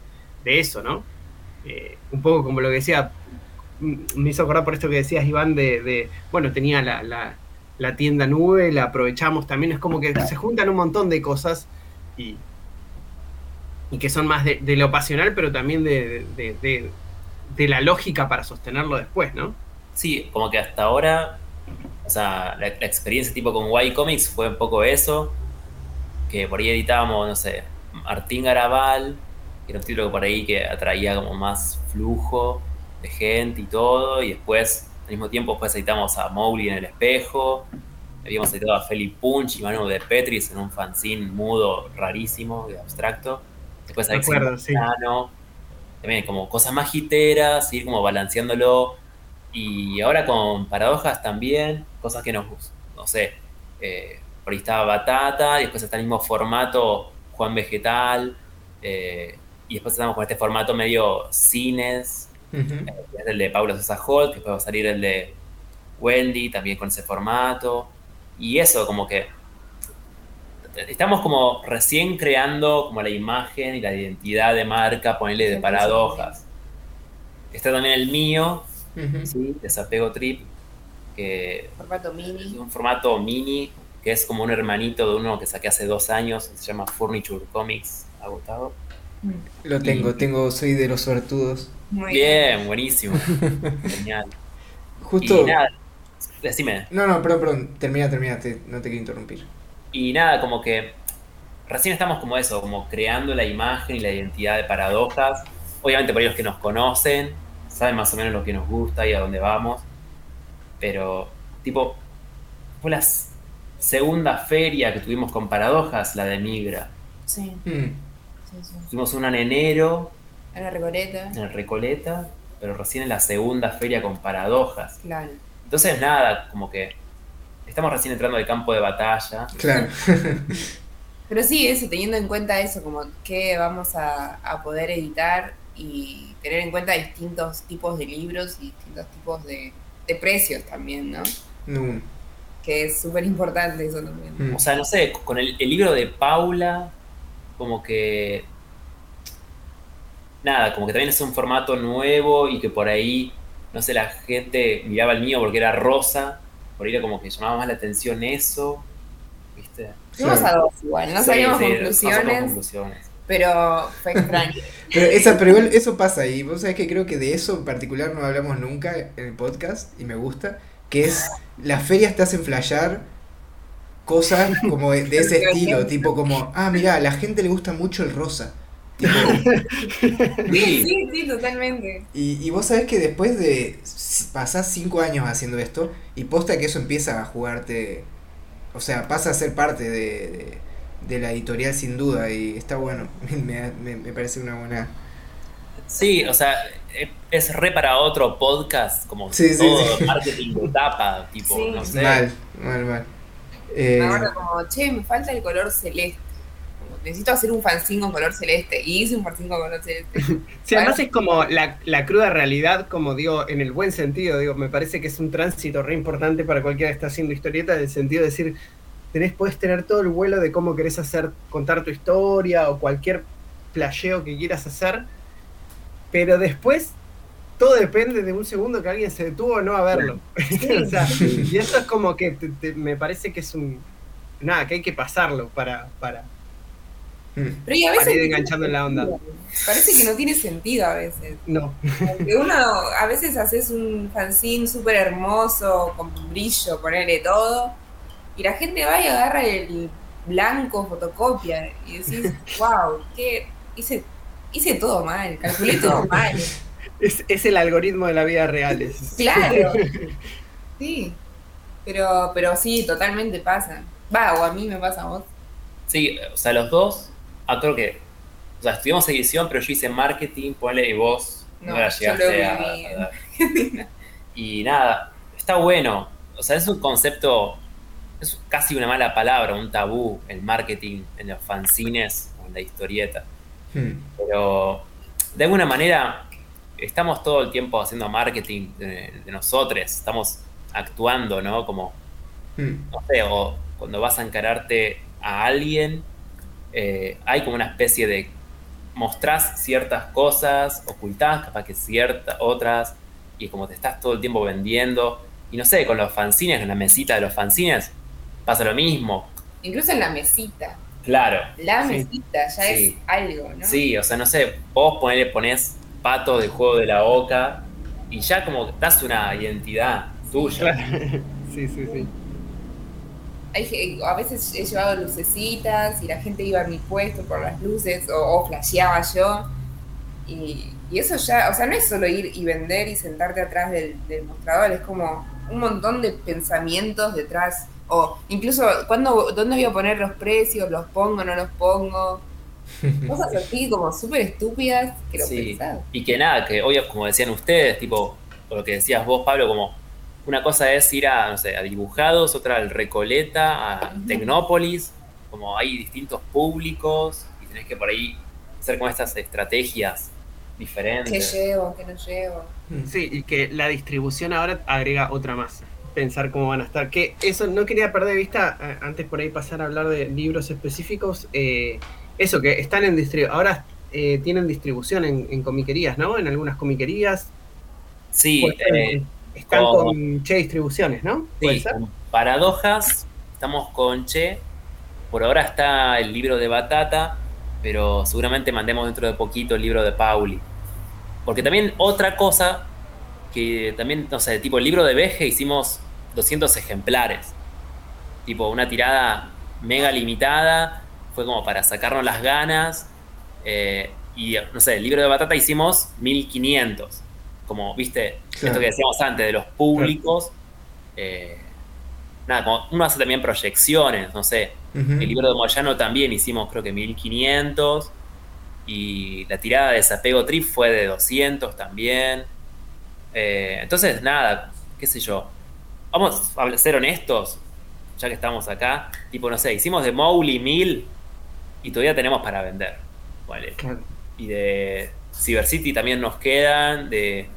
eso, ¿no? Eh, un poco como lo que decía, me hizo acordar por esto que decías, Iván, de, bueno, tenía la, tienda nube, la aprovechamos también, es como que se juntan un montón de cosas y, y que son más de, lo pasional, pero también de, la lógica para sostenerlo después, ¿no? Sí, como que hasta ahora, o sea, la, la experiencia tipo con Y Comics fue un poco eso, que por ahí editábamos, no sé, Martín Garabal, que era un título por ahí que atraía como más flujo de gente y todo, y después, al mismo tiempo, después editamos a Mowgli en el espejo, habíamos editado a Felipe Punch y Manu de Petris en un fanzine mudo rarísimo y abstracto. Después a acuerdo, sí. también como cosas más jiteras, ir como balanceándolo. Y ahora con paradojas también, cosas que nos, no sé, eh, por ahí estaba Batata, y después está el mismo formato Juan Vegetal, eh, y después estamos con este formato medio cines, es el de Paula Sosa Holt, que después va a salir el de Wendy, también con ese formato, y eso, como que estamos como recién creando como la imagen y la identidad de marca, ponerle de paradojas. Está también el mío, Desapego Trip, que formato mini. un formato mini que es como un hermanito de uno que saqué hace dos años, se llama Furniture Comics, agotado. Lo tengo, tengo, soy de los suertudos. Muy bien, buenísimo. Genial. Justo. Y nada, decime. No, no, perdón, perdón, termina, termina, no te quiero interrumpir. Y nada, como que recién estamos como eso, como creando la imagen y la identidad de paradojas. Obviamente por ellos que nos conocen, saben más o menos lo que nos gusta y a dónde vamos. Pero, tipo, fue las segunda feria que tuvimos con paradojas, la de Migra. Sí. Mm. Tuvimos una en enero. En la Recoleta. En la Recoleta, pero recién en la segunda feria con paradojas. Claro. Entonces, nada, como que estamos recién entrando al campo de batalla. Claro. pero sí, eso, teniendo en cuenta eso, como que vamos a, poder editar y tener en cuenta distintos tipos de libros y distintos tipos de, precios también, ¿no? No que es súper importante eso también. Mm. O sea, no sé, con el, libro de Paula, como que... Nada, como que también es un formato nuevo y que por ahí, no sé, la gente miraba el mío porque era rosa, por ahí era como que llamaba más la atención eso, ¿viste? Fuimos a dos igual, no sabíamos conclusiones. Pero fue extraño. pero, esa, pero eso pasa y vos sabés que creo que de eso en particular no hablamos nunca en el podcast y me gusta, que es las ferias te hacen flashear cosas como de, ese estilo, tipo como, ah, mira, a la gente le gusta mucho el rosa. sí, sí, sí, totalmente. Y, vos sabés que después de pasar cinco años haciendo esto, y posta que eso empieza a jugarte, o sea, pasa a ser parte de, de, la editorial sin duda, y está bueno, me, me parece una buena... Sí, o sea, es re para otro podcast, como todo marketing de tapa, tipo, no sé. Mal, mal, mal. Eh, como, che, me falta el color celeste. necesito hacer un fanzine con color celeste. Y hice un fanzine con color celeste. sí, además es como la, la, cruda realidad, como digo, en el buen sentido, digo, me parece que es un tránsito re importante para cualquiera que está haciendo historieta, en el sentido de decir, tenés, podés tener todo el vuelo de cómo querés hacer, contar tu historia o cualquier flasheo que quieras hacer, pero después todo depende de un segundo que alguien se detuvo o no a verlo. y eso es como que me parece que es un. Nada, que hay que pasarlo para. para Hmm. Pero y a veces... enganchando en la onda. Parece que no tiene sentido a veces. No. Porque uno, a veces haces un fanzine súper hermoso, con brillo, ponerle todo, y la gente va y agarra el blanco, fotocopia, y decís, wow, ¿qué? Hice, hice todo mal, calculé todo mal. Es, es el algoritmo de la vida real. Claro. Sí. Pero, pero sí, totalmente pasa. Va, o a mí me pasa a vos. Sí, o sea, los dos, ah, creo que, o sea, estudiamos edición, pero yo hice marketing, ponle y vos no, la llegaste a, Y nada, está bueno. O sea, es un concepto, es casi una mala palabra, un tabú, el marketing en los fanzines o en la historieta. Hmm. Pero de alguna manera estamos todo el tiempo haciendo marketing de, nosotros, estamos actuando, ¿no? Como, hmm. no sé, o cuando vas a encararte a alguien, eh, hay como una especie de mostrás ciertas cosas, ocultás capaz que ciertas otras, y como te estás todo el tiempo vendiendo. Y no sé, con los fanzines, en la mesita de los fanzines, pasa lo mismo. Incluso en la mesita. Claro. La mesita ya es algo, ¿no? Sí, o sea, no sé, vos ponele, ponés pato del juego de la boca y ya como das una identidad tuya. Sí, sí, sí. Hay, a veces he llevado lucecitas y la gente iba a mi puesto por las luces o, flasheaba yo. Y, eso ya, o sea, no es solo ir y vender y sentarte atrás del, mostrador, es como un montón de pensamientos detrás. O incluso, ¿cuándo, ¿dónde voy a poner los precios? ¿Los pongo, no los pongo? Cosas así como súper estúpidas que lo sí. Y que nada, que hoy, como decían ustedes, tipo, o lo que decías vos, Pablo, como una cosa es ir a, no sé, a dibujados, otra al Recoleta, a Tecnópolis, como hay distintos públicos y tenés que por ahí hacer como estas estrategias diferentes. ¿Qué llevo? ¿Qué no llevo? Mm. Sí, y que la distribución ahora agrega otra más. Pensar cómo van a estar. Que eso no quería perder de vista, eh, antes por ahí pasar a hablar de libros específicos. Eh, eso, que están en distribución. Ahora eh, tienen distribución en, comiquerías, ¿no? En algunas comiquerías. Sí, eh, están con Che Distribuciones, ¿no? Sí, Paradojas, estamos con Che. Por ahora está el libro de Batata, pero seguramente mandemos dentro de poquito el libro de Pauli. Porque también otra cosa, que también, no sé, tipo el libro de Veje hicimos 200 ejemplares. Tipo una tirada mega limitada fue como para sacarnos las ganas. Eh, y no sé, el libro de Batata hicimos 1500. Como, viste, esto que decíamos antes, de los públicos. Eh, nada, como uno hace también proyecciones, no sé. El libro de Moyano también hicimos, creo que 1500. Y la tirada de desapego trip fue de 200 también. Eh, entonces, nada, qué sé yo. Vamos a ser honestos, ya que estamos acá. Tipo, no sé, hicimos de Mowgli 1000 y todavía tenemos para vender. Y de Cyber City también nos quedan, de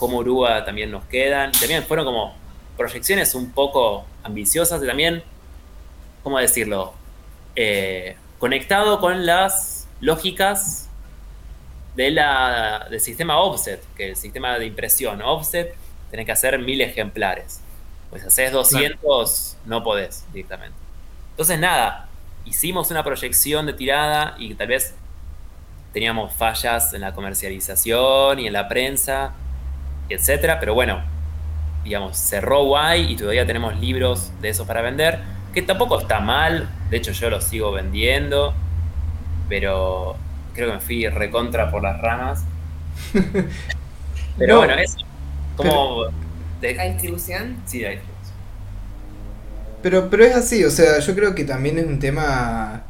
Urúa también nos quedan. también fueron como proyecciones un poco ambiciosas y también, ¿cómo decirlo? Eh, conectado con las lógicas de la, del sistema offset, que el sistema de impresión offset, tenés que hacer mil ejemplares. Pues haces 200, no podés directamente. Entonces, nada, hicimos una proyección de tirada y tal vez teníamos fallas en la comercialización y en la prensa, etcétera, pero bueno, digamos, cerró guay y todavía tenemos libros de esos para vender, que tampoco está mal, de hecho yo los sigo vendiendo, pero creo que me fui recontra por las ramas. pero bueno, eso, como... ¿La distribución? Sí, la distribución. Pero, pero es así, o sea, yo creo que también es un tema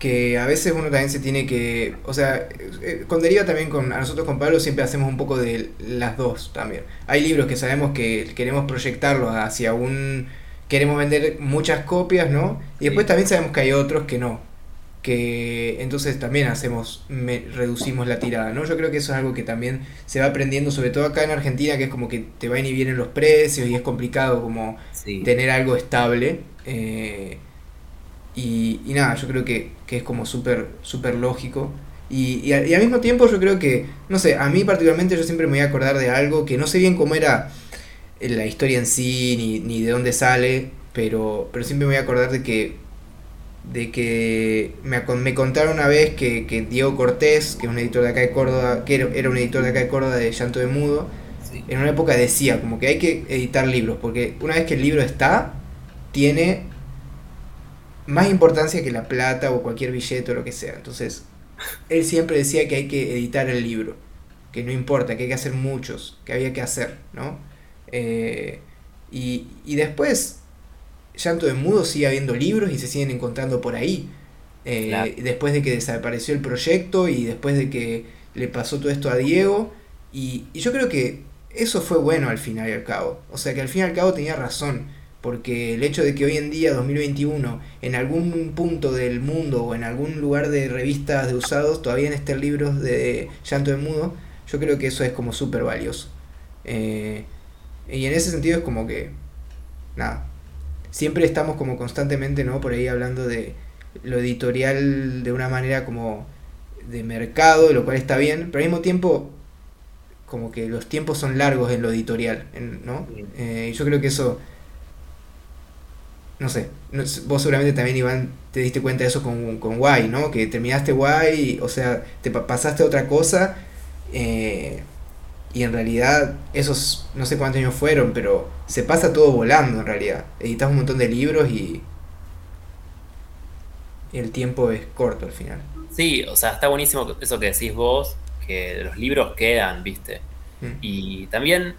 que a veces uno también se tiene que, o sea, eh, con Deriva también con a nosotros con Pablo siempre hacemos un poco de las dos también. Hay libros que sabemos que queremos proyectarlos hacia un queremos vender muchas copias, ¿no? Y después también sabemos que hay otros que no que entonces también hacemos, reducimos la tirada, ¿no? Yo creo que eso es algo que también se va aprendiendo, sobre todo acá en Argentina, que es como que te van y vienen los precios y es complicado como tener algo estable. Eh, y, nada, yo creo que, es como súper super lógico. Y, y, al mismo tiempo yo creo que, no sé, a mí particularmente yo siempre me voy a acordar de algo que no sé bien cómo era la historia en sí, ni, ni de dónde sale, pero, pero siempre me voy a acordar de que de que me, me contaron una vez que, Diego Cortés, que es un editor de acá de Córdoba, que era, un editor de acá de Córdoba de Llanto de Mudo, en una época decía como que hay que editar libros, porque una vez que el libro está, tiene más importancia que la plata o cualquier billete o lo que sea. Entonces, él siempre decía que hay que editar el libro, que no importa, que hay que hacer muchos, que había que hacer, ¿no? Eh, y, y después Llanto de Mudo sigue habiendo libros y se siguen encontrando por ahí. Eh, después de que desapareció el proyecto y después de que le pasó todo esto a Diego. Y, yo creo que eso fue bueno al final y al cabo. O sea que al fin y al cabo tenía razón. Porque el hecho de que hoy en día, 2021, en algún punto del mundo o en algún lugar de revistas de usados todavía estén libros de Llanto de Mudo, yo creo que eso es como súper valioso. Eh, y en ese sentido es como que, nada, siempre estamos como constantemente, ¿no? Por ahí hablando de lo editorial de una manera como de mercado, lo cual está bien, pero al mismo tiempo como que los tiempos son largos en lo editorial, ¿no? Eh, y yo creo que eso, no sé, vos seguramente también Iván te diste cuenta de eso con, con Guay, ¿no? Que terminaste Guay, o sea, te pasaste a otra cosa, eh, y en realidad, esos no sé cuántos años fueron, pero se pasa todo volando en realidad. Editas un montón de libros y, el tiempo es corto al final. Sí, o sea, está buenísimo eso que decís vos, que los libros quedan, viste. Mm. Y también,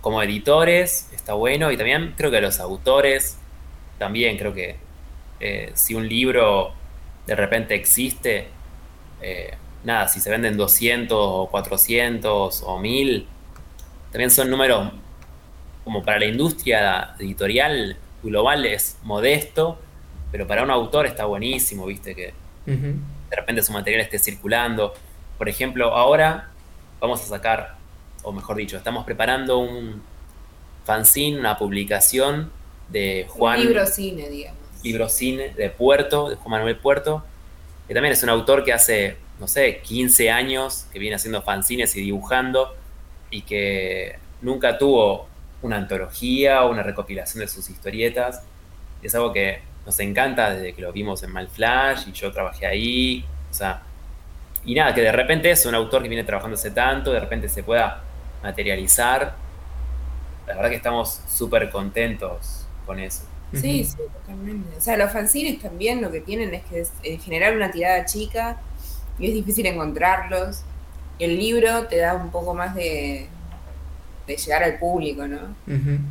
como editores, está bueno, y también creo que los autores, también creo que eh, si un libro de repente existe, eh, nada, si se venden 200 o 400 o 1000, también son números como para la industria editorial global es modesto, pero para un autor está buenísimo, viste, que de repente su material esté circulando. Por ejemplo, ahora vamos a sacar, o mejor dicho, estamos preparando un fanzine, una publicación de Juan... Un libro cine, digamos. Libro cine de Puerto, de Juan Manuel Puerto, que también es un autor que hace no sé, 15 años que viene haciendo fanzines y dibujando y que nunca tuvo una antología o una recopilación de sus historietas. es algo que nos encanta desde que lo vimos en Malflash y yo trabajé ahí. O sea, y nada, que de repente es un autor que viene trabajando hace tanto, de repente se pueda materializar. La verdad que estamos súper contentos con eso. Sí, sí, totalmente. O sea, los fanzines también lo que tienen es que es, eh, generar una tirada chica y es difícil encontrarlos. El libro te da un poco más de, de llegar al público, ¿no? Un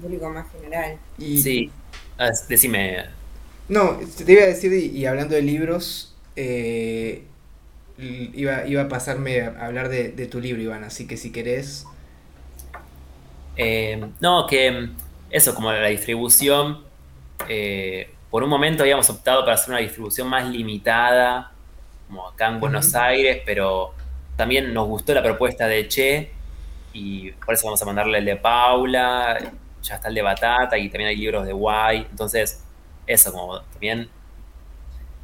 público más general. sí, ah, decime. No, te iba a decir, y, hablando de libros, eh, iba, iba a pasarme a hablar de, tu libro, Iván, así que si querés... Eh, no, que eso, como la distribución, eh, por un momento habíamos optado para hacer una distribución más limitada, como acá en Buenos Aires, pero también nos gustó la propuesta de Che y por eso vamos a mandarle el de Paula, ya está el de Batata y también hay libros de Guay, entonces eso, como también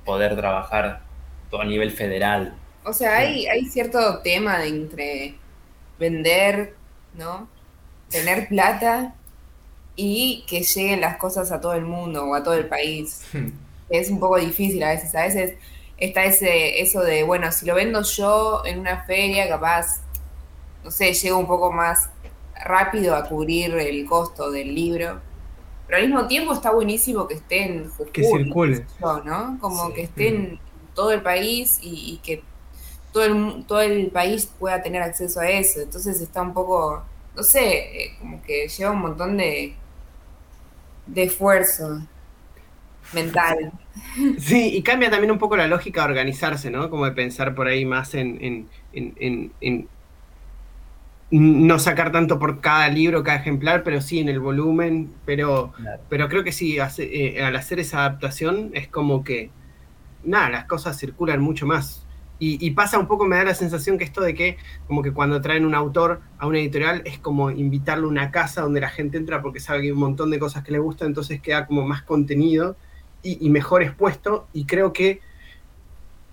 poder trabajar todo a nivel federal. O sea, hay, hay cierto tema de entre vender, ¿no? Tener plata y que lleguen las cosas a todo el mundo o a todo el país. Hmm. Es un poco difícil a veces. A veces está ese, eso de, bueno, si lo vendo yo en una feria, capaz, no sé, llego un poco más rápido a cubrir el costo del libro. Pero al mismo tiempo está buenísimo que esté en que circule. ¿no? Como que esté en todo el país y, que todo el, todo el país pueda tener acceso a eso. Entonces está un poco, no sé, eh, como que lleva un montón de, de esfuerzo mental. Sí, y cambia también un poco la lógica de organizarse, ¿no? Como de pensar por ahí más en, no sacar tanto por cada libro, cada ejemplar, pero sí en el volumen. Pero, pero creo que sí, eh, al hacer esa adaptación es como que, nada, las cosas circulan mucho más. Y, pasa un poco, me da la sensación que esto de que, como que cuando traen un autor a una editorial, es como invitarle a una casa donde la gente entra porque sabe que hay un montón de cosas que le gustan, entonces queda como más contenido y, mejor expuesto. Y creo que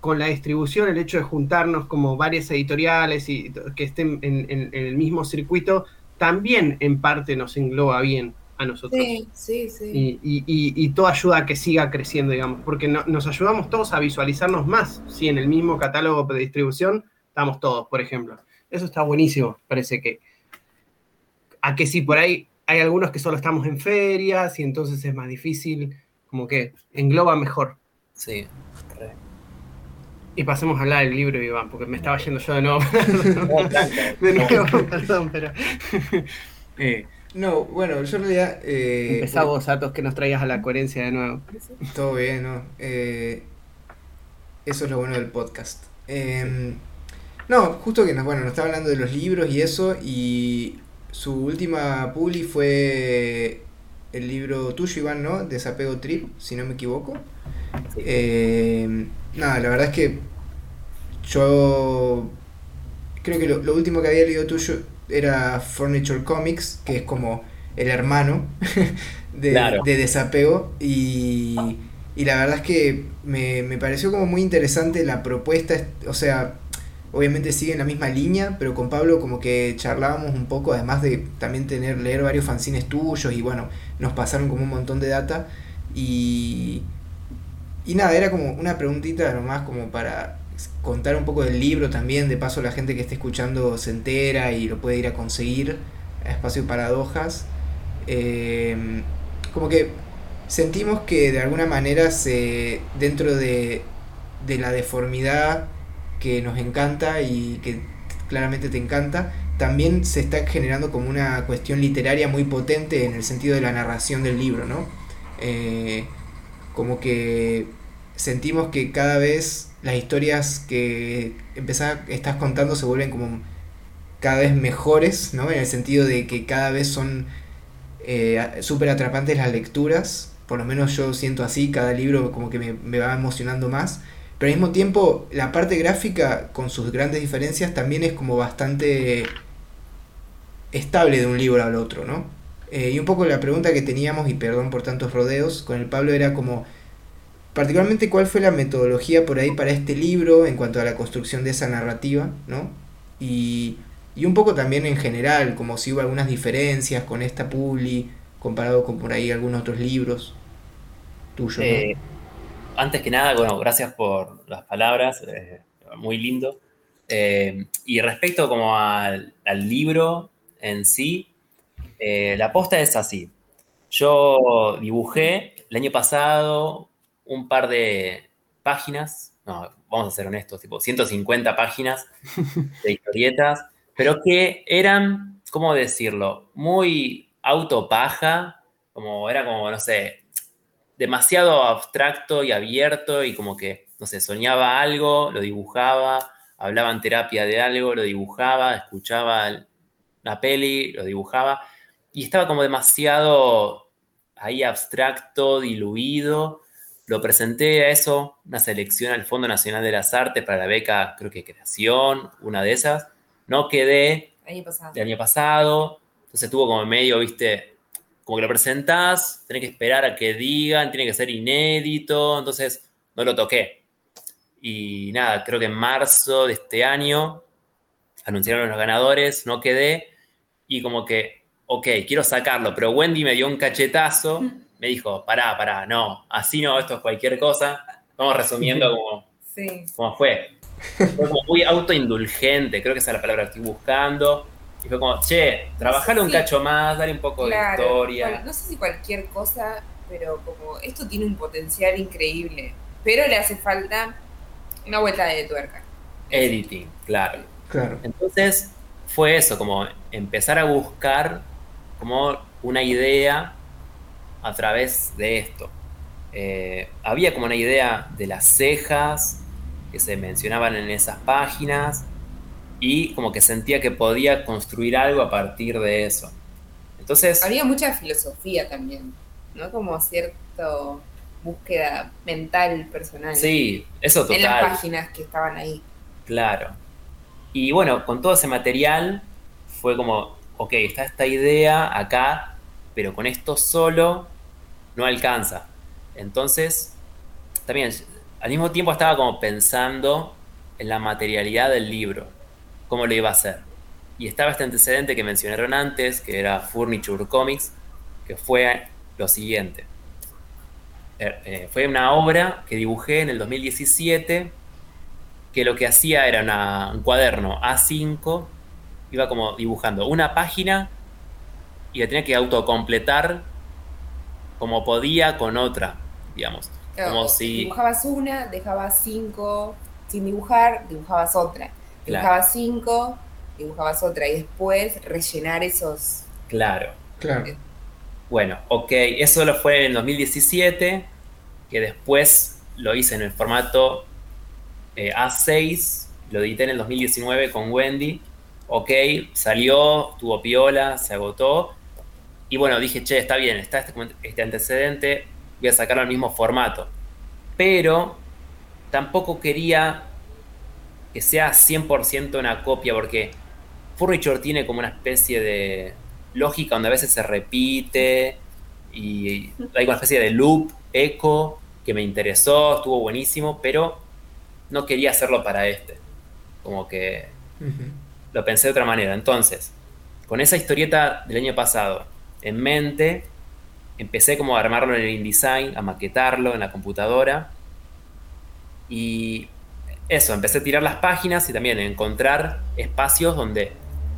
con la distribución, el hecho de juntarnos como varias editoriales y que estén en, el mismo circuito, también en parte nos engloba bien a nosotros. Sí, sí, sí. Y, todo ayuda a que siga creciendo, digamos, porque nos ayudamos todos a visualizarnos más. Si en el mismo catálogo de distribución estamos todos, por ejemplo. Eso está buenísimo, parece que. A que si por ahí hay algunos que solo estamos en ferias y entonces es más difícil, como que engloba mejor. Sí. Y pasemos a hablar del libro, Iván, porque me estaba yendo yo de nuevo. de nuevo, perdón, pero. eh, no, bueno, yo en realidad. Eh, Empezá vos, Atos, que nos traigas a la coherencia de nuevo. Todo bien, ¿no? Eh, eso es lo bueno del podcast. Em, no, justo que nos, bueno, nos estaba hablando de los libros y eso, y su última publi fue el libro tuyo, Iván, ¿no? Desapego Trip, si no me equivoco. Em, nada, la verdad es que yo creo que lo último que había leído tuyo era Furniture Comics, que es como el hermano de, Desapego. Y, la verdad es que me, pareció como muy interesante la propuesta. O sea, obviamente sigue en la misma línea, pero con Pablo como que charlábamos un poco, además de también tener, leer varios fanzines tuyos y bueno, nos pasaron como un montón de data. Y, y nada, era como una preguntita nomás como para contar un poco del libro también, de paso la gente que esté escuchando se entera y lo puede ir a conseguir a Espacio Paradojas. Em, como que sentimos que de alguna manera se dentro de, de la deformidad que nos encanta y que claramente te encanta, también se está generando como una cuestión literaria muy potente en el sentido de la narración del libro, ¿no? Eh, como que sentimos que cada vez las historias que empezás, estás contando se vuelven como cada vez mejores, ¿no? En el sentido de que cada vez son eh, súper atrapantes las lecturas, por lo menos yo siento así, cada libro como que me, va emocionando más, pero al mismo tiempo la parte gráfica, con sus grandes diferencias, también es como bastante estable de un libro al otro, ¿no? Eh, y un poco la pregunta que teníamos, y perdón por tantos rodeos, con el Pablo era como particularmente cuál fue la metodología por ahí para este libro en cuanto a la construcción de esa narrativa, ¿no? Y, un poco también en general, como si hubo algunas diferencias con esta publi comparado con por ahí algunos otros libros tuyos. Eh, antes que nada, bueno, gracias por las palabras, eh, muy lindo. Eh, y respecto como al, al, libro en sí, la aposta es así. Yo dibujé el año pasado un par de páginas, no, vamos a ser honestos, tipo 150 páginas de historietas, pero que eran, ¿cómo decirlo? Muy autopaja, como era como, no sé, demasiado abstracto y abierto y como que, no sé, soñaba algo, lo dibujaba, hablaba en terapia de algo, lo dibujaba, escuchaba la peli, lo dibujaba, y estaba como demasiado ahí abstracto, diluido, lo presenté a eso, una selección al Fondo Nacional de las Artes para la beca, creo que creación, una de esas. No quedé año pasado. el año pasado, entonces tuvo como medio, viste, como que lo presentás, tenés que esperar a que digan, tiene que ser inédito, entonces no lo toqué. Y nada, creo que en marzo de este año anunciaron los ganadores, no quedé, y como que, ok, quiero sacarlo, pero Wendy me dio un cachetazo me dijo, pará, pará, no, así no, esto es cualquier cosa. Vamos resumiendo como, como fue. Fue como muy autoindulgente, creo que esa es la palabra que estoy buscando. Y fue como, che, trabajar un cacho más, darle un poco de historia. no sé si cualquier cosa, pero como esto tiene un potencial increíble. Pero le hace falta una vuelta de tuerca. Editing, claro. Claro. Entonces fue eso, como empezar a buscar como una idea a través de esto. Eh, había como una idea de las cejas que se mencionaban en esas páginas y como que sentía que podía construir algo a partir de eso. Entonces... Había mucha filosofía también, ¿no? Como cierta búsqueda mental personal. Sí, eso total. En las páginas que estaban ahí. Claro. Y bueno, con todo ese material fue como, ok, está esta idea acá, pero con esto solo no alcanza. Entonces, también al mismo tiempo estaba como pensando en la materialidad del libro, cómo lo iba a hacer. Y estaba este antecedente que mencionaron antes, que era Furniture Comics, que fue lo siguiente. Er, eh, fue una obra que dibujé en el 2017 que lo que hacía era un cuaderno A5, iba como dibujando una página y la tenía que autocompletar como podía con otra, digamos. como si... Dibujabas una, dejabas cinco sin dibujar, dibujabas otra. Dibujabas cinco, dibujabas otra y después rellenar esos... Claro. Claro. Eh, bueno, ok, eso lo fue en 2017, que después lo hice en el formato eh, A6, lo edité en el 2019 con Wendy. Ok, salió, tuvo piola, se agotó. Y bueno, dije, che, está bien, está este, este antecedente, voy a sacarlo al mismo formato. Pero tampoco quería que sea 100% una copia, porque Furniture tiene como una especie de lógica donde a veces se repite y hay una especie de loop, eco, que me interesó, estuvo buenísimo, pero no quería hacerlo para este. Como que lo pensé de otra manera. Entonces, con esa historieta del año pasado en mente, empecé como a armarlo en el InDesign, a maquetarlo en la computadora. Y eso, empecé a tirar las páginas y también a encontrar espacios donde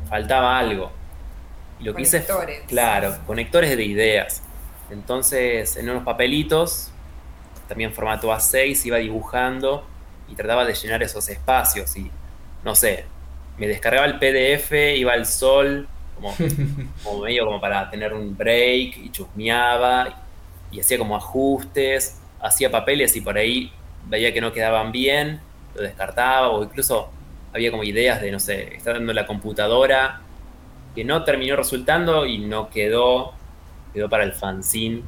faltaba algo. Y lo que hice claro, conectores de ideas. Entonces, en unos papelitos, también formato A6, iba dibujando y trataba de llenar esos espacios. Y no sé, me descargaba el PDF, iba al sol, como, medio como para tener un break, y chusmeaba, y hacía como ajustes, hacía papeles y por ahí veía que no quedaban bien, lo descartaba, o incluso había como ideas de, no sé, estar dando la computadora que no terminó resultando y no quedó, quedó para el fanzine,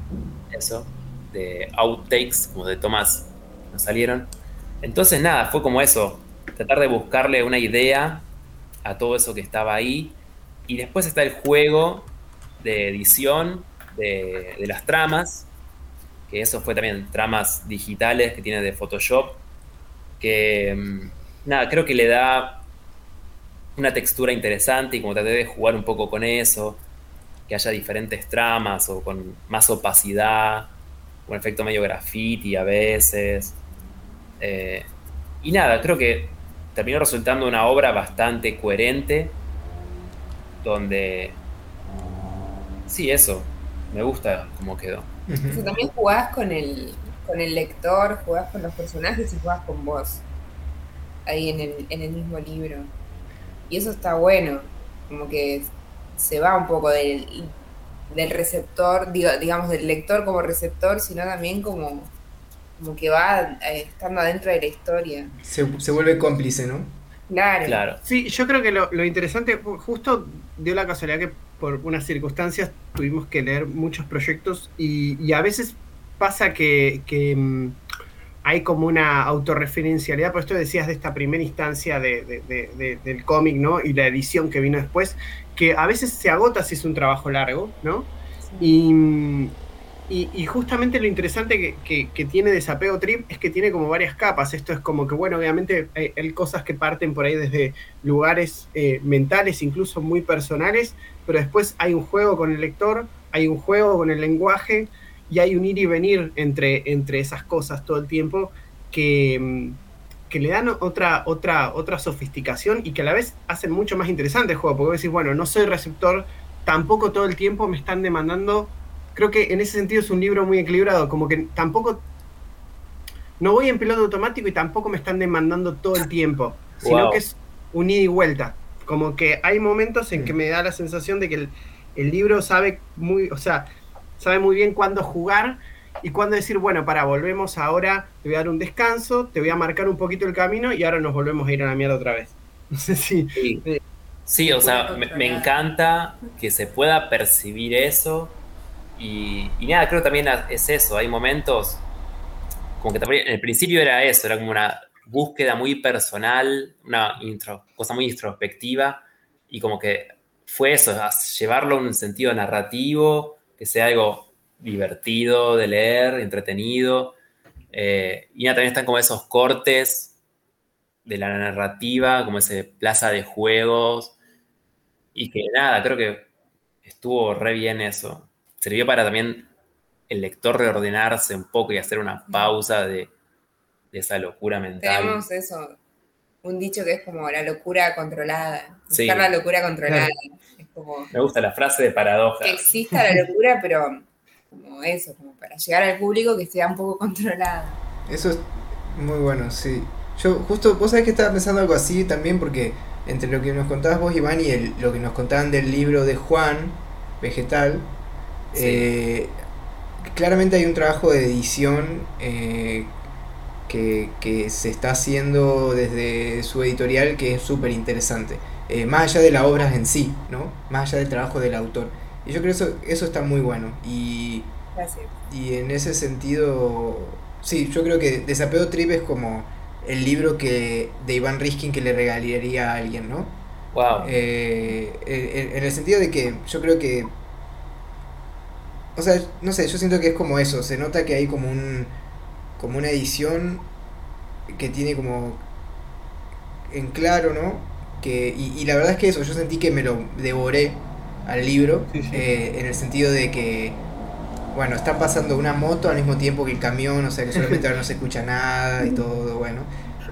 eso, de outtakes, como de tomas que no salieron. Entonces nada, fue como eso, tratar de buscarle una idea a todo eso que estaba ahí. Y después está el juego de edición de, las tramas, que eso fue también tramas digitales que tiene de Photoshop, que mm, nada, creo que le da una textura interesante y como traté de jugar un poco con eso, que haya diferentes tramas o con más opacidad, un efecto medio graffiti a veces. Eh, y nada, creo que terminó resultando una obra bastante coherente, donde... Sí, eso, me gusta cómo quedó. también jugás con el, con el lector, jugás con los personajes y jugás con vos, ahí en el, en el mismo libro. Y eso está bueno, como que se va un poco del, del receptor, digamos, del lector como receptor, sino también como, como que va eh, estando adentro de la historia. Se, se vuelve cómplice, ¿no? Claro. claro. Sí, yo creo que lo, lo, interesante, justo dio la casualidad que por unas circunstancias tuvimos que leer muchos proyectos y, y a veces pasa que, que mm, hay como una autorreferencialidad, por esto decías de esta primera instancia del cómic, ¿no? Y la edición que vino después, que a veces se agota si es un trabajo largo, ¿no? Y, justamente lo interesante que, tiene Desapego Trip es que tiene como varias capas. Esto es como que, bueno, obviamente hay, cosas que parten por ahí desde lugares eh, mentales, incluso muy personales, pero después hay un juego con el lector, hay un juego con el lenguaje, y hay un ir y venir entre, entre esas cosas todo el tiempo que, mm, que le dan otra, otra, otra sofisticación y que a la vez hacen mucho más interesante el juego, porque vos decís, bueno, no soy receptor, tampoco todo el tiempo me están demandando, creo que en ese sentido es un libro muy equilibrado, como que tampoco, no voy en piloto automático y tampoco me están demandando todo el tiempo, sino que es un ida y vuelta, como que hay momentos en que me da la sensación de que el, el libro sabe muy, o sea, sabe muy bien cuándo jugar y cuándo decir, bueno, para, volvemos ahora, te voy a dar un descanso, te voy a marcar un poquito el camino y ahora nos volvemos a ir a la mierda otra vez. No sé si... Sí, o sea, me, encanta que se pueda percibir eso y, nada, creo también es eso, hay momentos como que en el principio era eso, era como una búsqueda muy personal, una cosa muy introspectiva y como que fue eso, llevarlo a un sentido narrativo que sea algo divertido de leer, entretenido. Eh, y también están como esos cortes de la narrativa, como ese plaza de juegos. Y que nada, creo que estuvo re bien eso. Sirvió para también el lector reordenarse un poco y hacer una pausa de, esa locura mental. Tenemos eso, un dicho que es como la locura controlada. Buscar la locura controlada. Me gusta la frase de paradoja. Que exista la locura, pero como eso, como para llegar al público que esté un poco controlada. Eso es muy bueno, sí. Yo justo, vos sabés que estaba pensando algo así también porque entre lo que nos contabas vos, Iván, y el, lo que nos contaban del libro de Juan, Vegetal, eh, claramente hay un trabajo de edición eh, que, que, se está haciendo desde su editorial que es súper interesante. Eh, más allá de las obras en sí, ¿no? Más allá del trabajo del autor. Y yo creo que eso, eso está muy bueno. Y, y en ese sentido, sí, yo creo que Desapego Trip es como el libro que de Iván Riskin que le regalaría a alguien, ¿no? Wow. Eh, en, el sentido de que yo creo que. O sea, no sé, yo siento que es como eso. Se nota que hay como un. como una edición que tiene como. en claro, ¿no? Que, y, la verdad es que eso, yo sentí que me lo devoré al libro. Eh, en el sentido de que bueno, está pasando una moto al mismo tiempo que el camión, o sea que solamente ahora no se escucha nada y todo, bueno,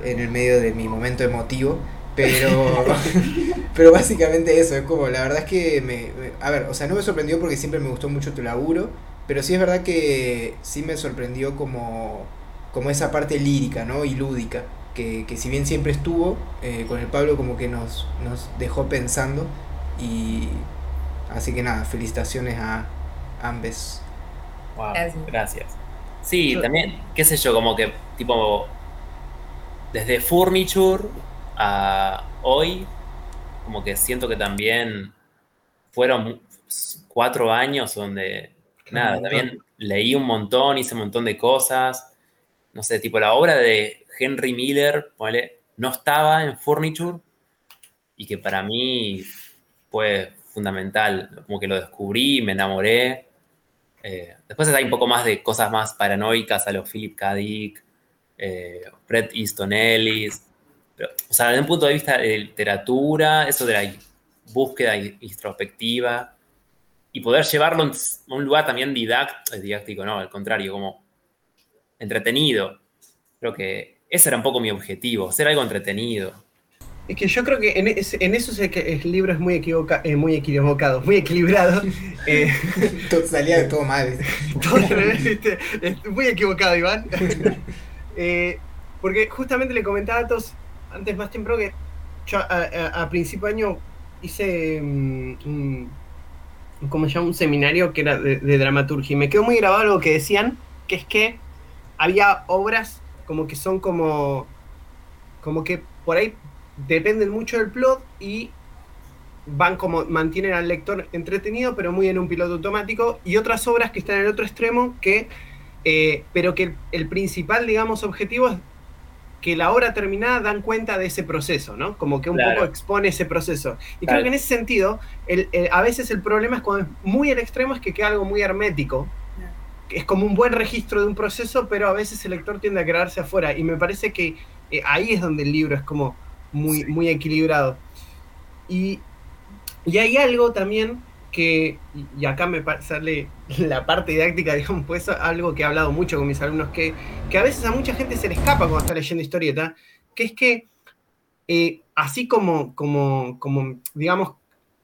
en el medio de mi momento emotivo. Pero, pero básicamente eso, es como, la verdad es que me, a ver, o sea, no me sorprendió porque siempre me gustó mucho tu laburo, pero sí es verdad que sí me sorprendió como, como esa parte lírica, ¿no? Y lúdica, que, que si bien siempre estuvo, eh, con el Pablo como que nos, nos dejó pensando y así que nada, felicitaciones a ambes. Wow, gracias. Sí, también, qué sé yo, como que tipo desde Furniture a hoy, como que siento que también fueron cuatro años donde, nada, también leí un montón, hice un montón de cosas. No sé, tipo la obra de Henry Miller, no estaba en Furniture y que para mí fue fundamental, como que lo descubrí, me enamoré. Eh, después hay un poco más de cosas más paranoicas a los Philip K. Dick, eh, Easton Ellis. O sea, desde un punto de vista de literatura, eso de la búsqueda introspectiva y poder llevarlo a un lugar también didáctico, no, al contrario, como entretenido. Creo que ese era un poco mi objetivo, hacer algo entretenido. Es que yo creo que en, eso es que el libro es muy, equivoca, eh, muy equivocado, muy equilibrado. Eh, salía de todo mal. muy equivocado, Iván. Eh, porque justamente le comentaba a todos antes más temprano que yo a, principio de año hice un, ¿cómo se llama? un seminario que era de, dramaturgia y me quedó muy grabado algo que decían, que es que había obras como que son como, como que por ahí dependen mucho del plot y van como mantienen al lector entretenido, pero muy en un piloto automático, y otras obras que están en el otro extremo, que, eh, pero que el, principal, digamos, objetivo es que la obra terminada dan cuenta de ese proceso, ¿no? Como que un poco expone ese proceso. Y creo que en ese sentido, a veces el problema es cuando es muy el extremo, es que queda algo muy hermético, que es como un buen registro de un proceso, pero a veces el lector tiende a quedarse afuera, y me parece que eh, ahí es donde el libro es como muy, muy equilibrado. Y, hay algo también que, y acá me sale la parte didáctica, digamos, pues algo que he hablado mucho con mis alumnos, que, que a veces a mucha gente se le escapa cuando está leyendo historieta, que es que eh, así como, como, como, digamos,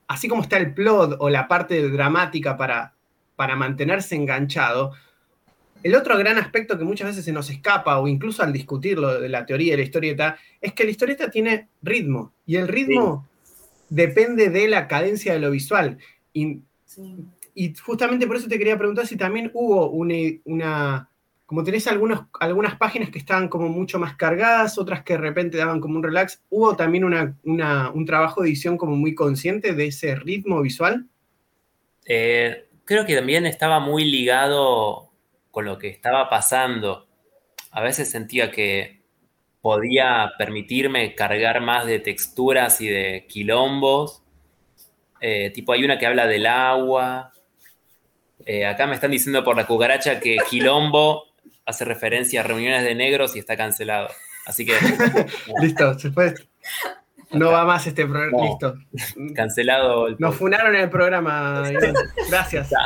así como está el plot o la parte dramática para, para mantenerse enganchado, el otro gran aspecto que muchas veces se nos escapa, o incluso al discutirlo de la teoría de la historieta, es que la historieta tiene ritmo, y el ritmo depende de la cadencia de lo visual. Y, justamente por eso te quería preguntar si también hubo una, como tenés algunos, algunas páginas que estaban como mucho más cargadas, otras que de repente daban como un relax, ¿hubo también un trabajo de edición como muy consciente de ese ritmo visual? Eh, creo que también estaba muy ligado con lo que estaba pasando. A veces sentía que podía permitirme cargar más de texturas y de quilombos. Eh, tipo, hay una que habla del agua. Eh, acá me están diciendo por la cucaracha que quilombo hace referencia a reuniones de negros y está cancelado. Así que. Listo, se puede. no va más este programa. Listo. Cancelado. El Nos funaron en el programa. Gracias.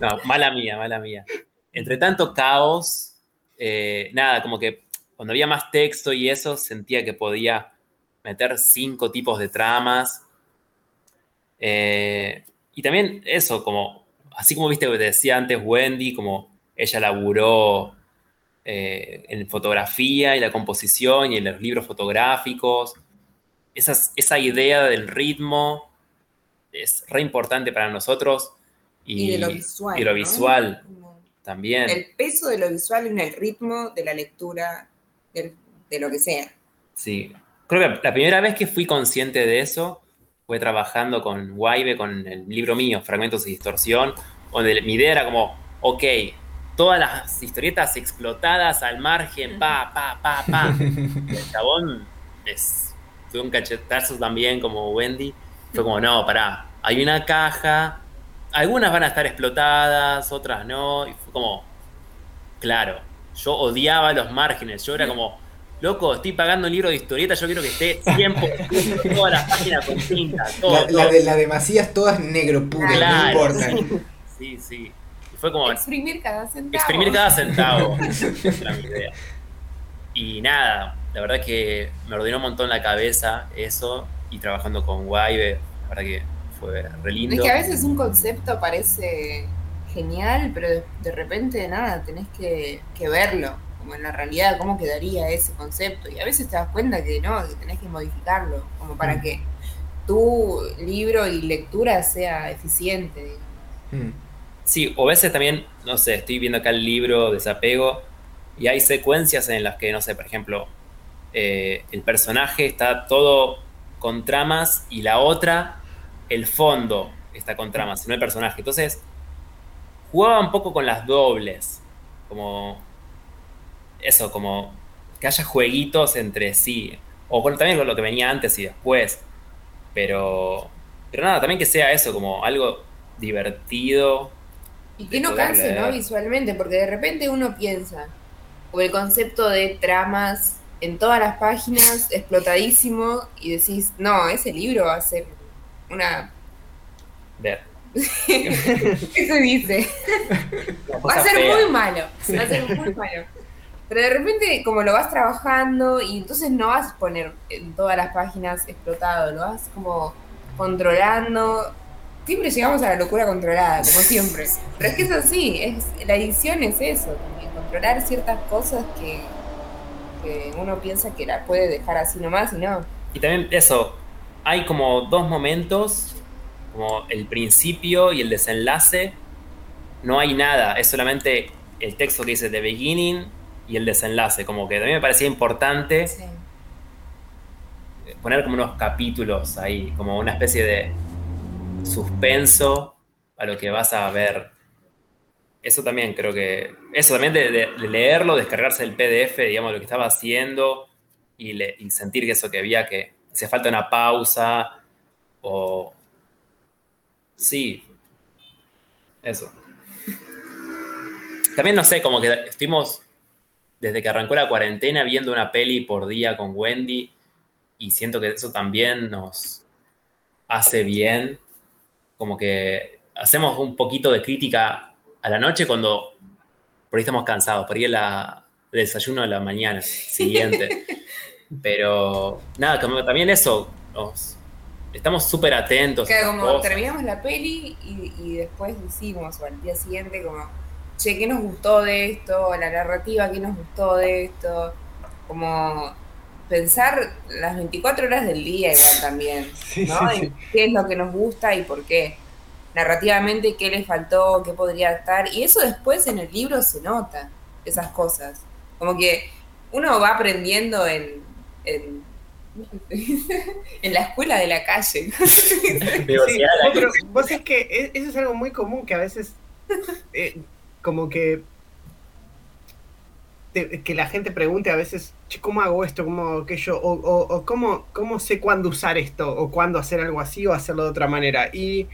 No, mala mía, mala mía. Entre tanto caos, eh, nada, como que cuando había más texto y eso, sentía que podía meter cinco tipos de tramas. Eh, y también eso, como, así como viste que te decía antes Wendy, como ella laburó eh, en fotografía y la composición y en los libros fotográficos. esa idea del ritmo es re importante para nosotros. Y, de lo visual. Y lo visual también. El peso de lo visual en el ritmo de la lectura de, lo que sea. Sí. Creo que la primera vez que fui consciente de eso fue trabajando con Waibe, con el libro mío, Fragmentos y Distorsión, donde mi idea era como, ok, todas las historietas explotadas al margen, pa, pa, pa, pa. el chabón es, un cachetazo también como Wendy. Fue como, no, pará, hay una caja, algunas van a estar explotadas, otras no. Y fue como, claro, yo odiaba los márgenes, yo era como, loco, estoy pagando un libro de historieta, yo quiero que esté 100% todas las páginas con tinta. la, de la de Macías todas negro puro, no importa. Sí, sí fue como... Exprimir cada centavo. Exprimir cada centavo. era mi idea. Y nada, la verdad que me ordenó un montón la cabeza eso y trabajando con Waive, la verdad que fue re lindo. Es que a veces un concepto parece genial, pero de, repente nada, tenés que, verlo, como en la realidad, cómo quedaría ese concepto. Y a veces te das cuenta que no, que tenés que modificarlo, como para mm. que tu libro y lectura sea eficiente. Mm. Sí, o a veces también, no sé, estoy viendo acá el libro Desapego y hay secuencias en las que, no sé, por ejemplo, eh, el personaje está todo con tramas y la otra, el fondo está con tramas, no el personaje. Entonces, jugaba un poco con las dobles, como eso, como que haya jueguitos entre sí, o también con lo que venía antes y después, pero, pero nada, también que sea eso, como algo divertido y que no canse, ¿no? Visualmente, porque de repente uno piensa, o el concepto de tramas en todas las páginas, explotadísimo, y decís, no, ese libro va a ser una... Ver. Eso dice. va a ser muy malo, va a ser muy malo. Pero de repente, como lo vas trabajando, y entonces no vas a poner en todas las páginas explotado, lo vas como controlando siempre llegamos a la locura controlada, como siempre. Pero es que es así, es, la edición es eso, controlar ciertas cosas que, uno piensa que la puede dejar así nomás y no. Y también eso, hay como dos momentos, como el principio y el desenlace, no hay nada, es solamente el texto que dice The Beginning y el desenlace, como que mí me parecía importante poner como unos capítulos ahí, como una especie de suspenso a lo que vas a ver. Eso también creo que. Eso también de, leerlo, descargarse el PDF, digamos, lo que estaba haciendo y, sentir que eso que había que hacía falta una pausa o. Sí. Eso. También no sé, como que estuvimos desde que arrancó la cuarentena viendo una peli por día con Wendy y siento que eso también nos hace bien como que hacemos un poquito de crítica a la noche cuando por ahí estamos cansados, por ahí el, desayuno de la mañana siguiente. Pero nada, como también eso, estamos súper atentos. Claro, como terminamos la peli y, después decimos, o al día siguiente, como, che, ¿qué nos gustó de esto? La narrativa, ¿qué nos gustó de esto? Como pensar las 24 horas del día igual también, ¿no? ¿Qué es lo que nos gusta y por qué? Narrativamente, ¿qué le faltó? ¿Qué podría estar? Y eso después en el libro se nota, esas cosas. Como que uno va aprendiendo en, en, la escuela de la calle. pero vos es que e, eso es algo muy común que a veces eh, como que que la gente pregunte a veces, ¿cómo hago esto? ¿Cómo hago aquello? O, o, ¿cómo, ¿cómo, sé cuándo usar esto? ¿O cuándo hacer algo así o hacerlo de otra manera? Y,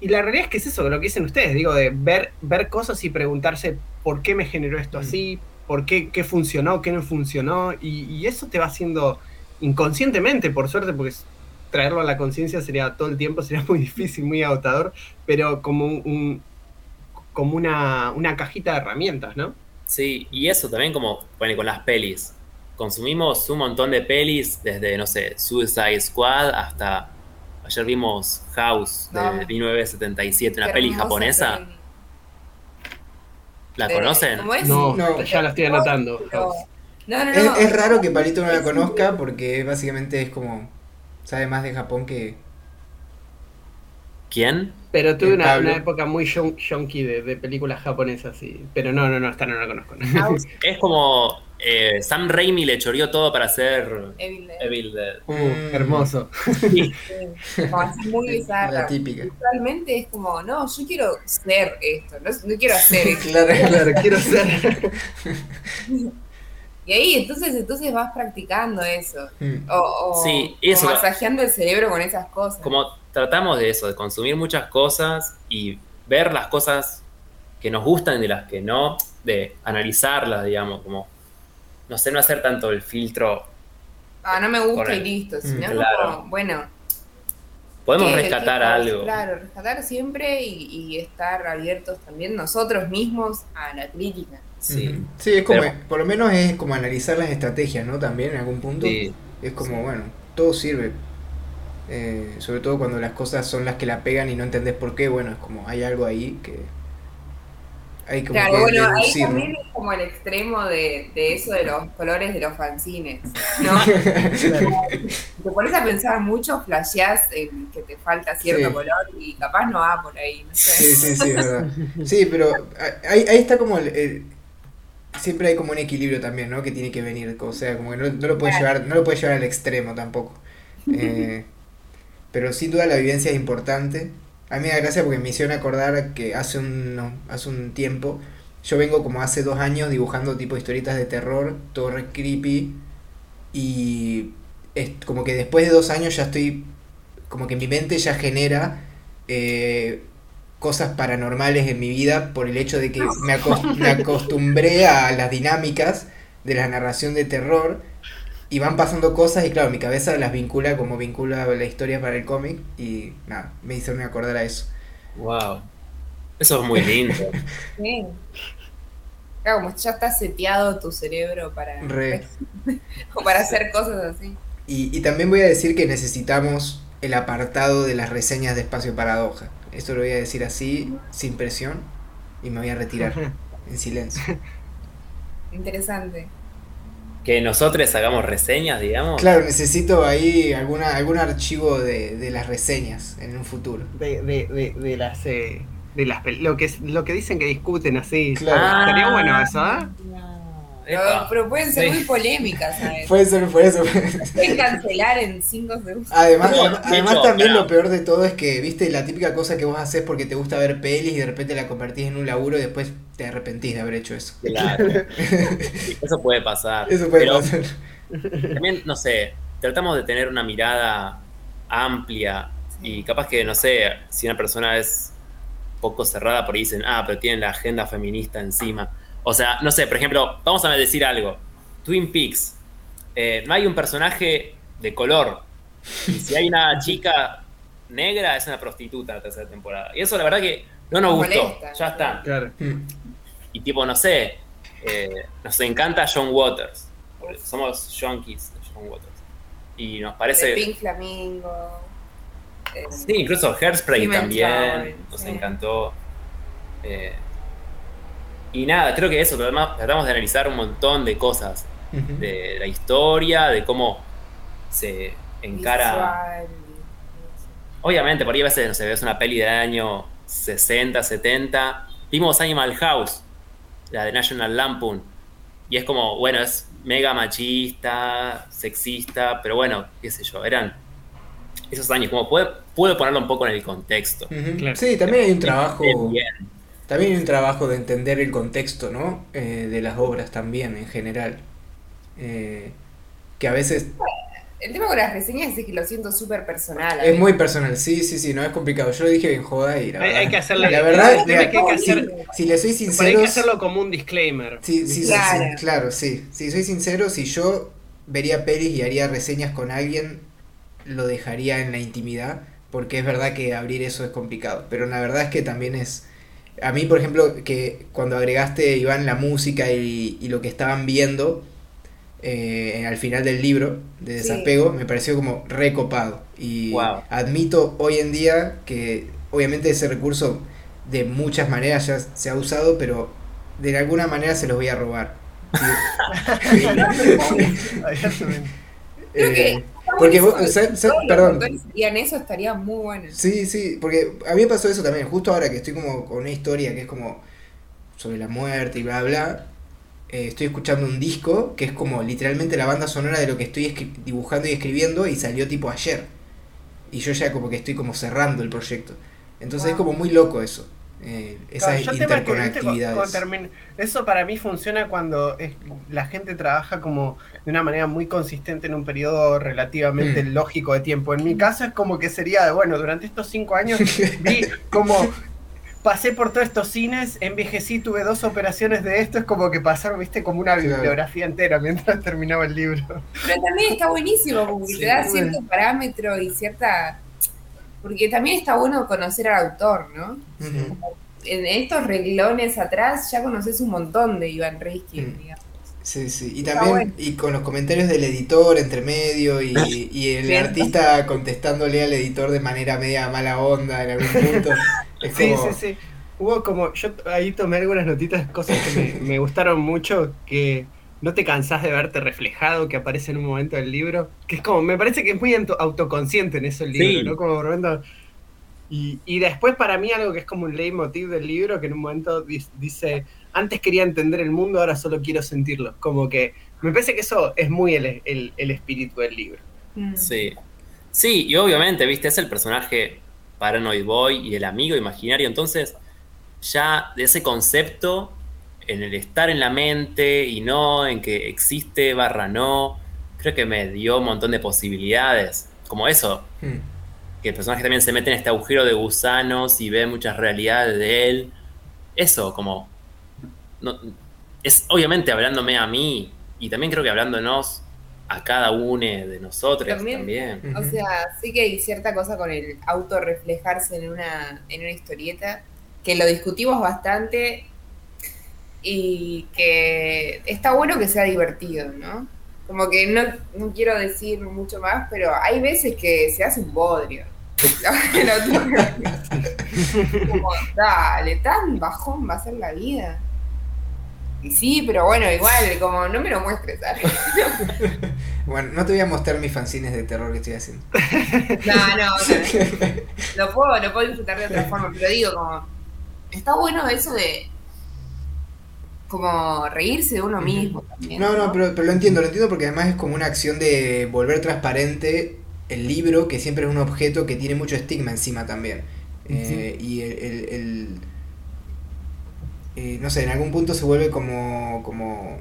y, la realidad es que es eso, lo que dicen ustedes, digo, de ver, ver cosas y preguntarse por qué me generó esto mm. así, por qué, qué funcionó, qué no funcionó, y, y, eso te va haciendo inconscientemente, por suerte, porque traerlo a la conciencia sería todo el tiempo, sería muy difícil, muy agotador, pero como un, como una, una, cajita de herramientas, ¿no? Sí, y eso también como, bueno, con las pelis. Consumimos un montón de pelis, desde, no sé, Suicide Squad hasta, ayer vimos House de 1977, una peli japonesa. ¿La conocen? No, no, ya la estoy anotando. es, raro que Palito no la conozca porque básicamente es como sabe más de Japón que... ¿Quién? Pero tuve una, época muy shonky de, películas japonesas, sí. Pero no, no, no, esta no la conozco. es como eh, Sam Raimi le choreó todo para hacer Evil Dead. Uh, mm. hermoso. Sí. muy bizarra. La típica. Realmente es como, no, yo quiero ser esto, no, no quiero hacer esto. claro, claro, quiero ser. Y ahí entonces, entonces vas practicando eso. Mm. O, sí, eso. masajeando el cerebro con esas cosas. Como tratamos de eso, de consumir muchas cosas y ver las cosas que nos gustan y de las que no, de analizarlas, digamos, como, no sé, no hacer tanto el filtro. Ah, no me gusta y listo, sino claro. bueno. Podemos rescatar algo. Claro, rescatar siempre y estar abiertos también nosotros mismos a la crítica. Sí, sí es como, por lo menos es como analizar las estrategias, ¿no? También en algún punto. es como, bueno, todo sirve. Eh, sobre todo cuando las cosas son las que la pegan y no entendés por qué, bueno, es como hay algo ahí que hay como claro, bueno, ahí también es como el extremo de, de, eso de los colores de los fanzines, ¿no? te pones a pensar mucho, flasheás en que te falta cierto color y capaz no va por ahí, no sé. Sí, sí, sí, verdad. Sí, pero ahí, ahí está como el siempre hay como un equilibrio también, ¿no? Que tiene que venir, o sea, como que no, lo puedes llevar, no lo puedes llevar al extremo tampoco. Eh, pero sin duda la vivencia es importante. A mí me da gracia porque me hicieron acordar que hace un, hace un tiempo, yo vengo como hace dos años dibujando tipo historietas de terror, todo re creepy, y es como que después de dos años ya estoy, como que mi mente ya genera eh, cosas paranormales en mi vida por el hecho de que me, acostumbré a las dinámicas de la narración de terror y van pasando cosas y claro, mi cabeza las vincula como vincula la historia para el cómic y nada, me hicieron acordar a eso. Wow. Eso es muy lindo. sí. Claro, como ya está seteado tu cerebro para, o para hacer cosas así. Y, y también voy a decir que necesitamos el apartado de las reseñas de Espacio Paradoja. Esto lo voy a decir así, sin presión, y me voy a retirar en silencio. Interesante. Que nosotros hagamos reseñas, digamos. Claro, necesito ahí alguna, algún archivo de, de las reseñas en un futuro. De, de, de las... Eh, de las lo que lo que dicen que discuten así. Claro. Estaría bueno eso, ¿eh? Pero, pueden ser muy polémicas, ¿sabes? Puede ser por eso. Pueden cancelar en 5 segundos. Además, además también lo peor de todo es que, viste, la típica cosa que vos haces porque te gusta ver pelis y de repente la convertís en un laburo y después te arrepentís de haber hecho eso. Claro. eso puede pasar. Eso puede pasar. También, no sé, tratamos de tener una mirada amplia y capaz que, no sé, si una persona es poco cerrada, por ahí dicen, ah, pero tienen la agenda feminista encima o sea, no sé, por ejemplo, vamos a decir algo. Twin Peaks. Eh, no hay un personaje de color. Y si hay una chica negra, es una prostituta en la tercera temporada. Y eso la verdad que no nos gustó. ya está. Y tipo, no sé, eh, nos encanta John Waters. Somos junkies de John Waters. Y nos parece... Pink Flamingo. sí, incluso Hairspray también. Nos encantó. Eh, y nada, creo que eso, tratamos de analizar un montón de cosas. De la historia, de cómo se encara. Obviamente, por ahí a veces, no sé, ves una peli de año 60, 70. Vimos Animal House, la de National Lampoon. Y es como, bueno, es mega machista, sexista, pero bueno, qué sé yo, eran esos años. Como puedo, ponerlo un poco en el contexto. Sí, también hay un trabajo. También hay un trabajo de entender el contexto, ¿no? Eh, de las obras también, en general. Eh, que a veces... El tema con las reseñas es que lo siento súper personal. Es muy personal, sí, sí, sí, no es complicado. Yo lo dije bien joda y la hay, hay que hacerlo. La verdad, que hay que hacer, si, le soy sincero. Hay que hacerlo como un disclaimer. Sí, sí, claro. sí, claro, sí. Si soy sincero, si yo vería pelis y haría reseñas con alguien, lo dejaría en la intimidad, porque es verdad que abrir eso es complicado, pero la verdad es que también es... A mí, por ejemplo, que cuando agregaste, Iván, la música y, lo que estaban viendo eh, al final del libro de desapego, me pareció como recopado. Y admito hoy en día que obviamente ese recurso de muchas maneras ya se ha usado, pero de alguna manera se los voy a robar. Creo que porque vos, perdón. eso estaría muy bueno. Sí, sí, porque a mí me pasó eso también, justo ahora que estoy como con una historia que es como sobre la muerte y bla bla. Eh, estoy escuchando un disco que es como literalmente la banda sonora de lo que estoy dibujando y escribiendo y salió tipo ayer. Y yo ya como que estoy como cerrando el proyecto. Entonces es como muy loco eso. Eh, esa interconectividad. Eso para mí funciona cuando la gente trabaja como de una manera muy consistente en un periodo relativamente mm. lógico de tiempo. En mi caso es como que sería de, bueno, durante estos cinco años vi como pasé por todos estos cines, envejecí, tuve dos operaciones de esto, es como que pasaron, viste, como una bibliografía entera mientras terminaba el libro. Pero también está buenísimo, porque te da cierto parámetro y cierta porque también está bueno conocer al autor, ¿no? En estos reglones atrás ya conoces un montón de Iván Riskin, mm. digamos. Sí, sí, y también y con los comentarios del editor entre medio y, y el artista contestándole al editor de manera media mala onda en algún punto. Sí, sí, sí. Hubo como, yo ahí tomé algunas notitas, cosas que me, me gustaron mucho, que no te cansás de verte reflejado que aparece en un momento del libro, que es como, me parece que es muy autoconsciente en eso el libro, ¿no? Como momento... Y, y, después para mí algo que es como un leitmotiv del libro, que en un momento dice, antes quería entender el mundo, ahora solo quiero sentirlo. Como que me parece que eso es muy el, el, espíritu del libro. Mm. Sí. Sí, y obviamente, viste, es el personaje Paranoid Boy y el amigo imaginario, entonces ya de ese concepto en el estar en la mente y no en que existe barra no, creo que me dio un montón de posibilidades. Como eso, hmm. que el personaje también se mete en este agujero de gusanos y ve muchas realidades de él. Eso, como... No, es obviamente hablándome a mí y también creo que hablándonos a cada uno de nosotros también. O sea, sí que hay cierta cosa con el auto reflejarse en una, en una historieta, que lo discutimos bastante y que está bueno que sea divertido, ¿no? Como que no, no quiero decir mucho más, pero hay veces que se hace un bodrio. Como, dale, tan bajón va a ser la vida. Y sí, pero bueno, igual, como no me lo muestres, bueno, no te voy a mostrar mis fanzines de terror que estoy haciendo. no, no, no. Lo puedo, lo puedo disfrutar de otra forma, pero digo, como, está bueno eso de como reírse de uno mismo también. No, no, pero, lo entiendo, lo entiendo porque además es como una acción de volver transparente el libro, que siempre es un objeto que tiene mucho estigma encima también. Eh, y el, eh, no sé, en algún punto se vuelve como, como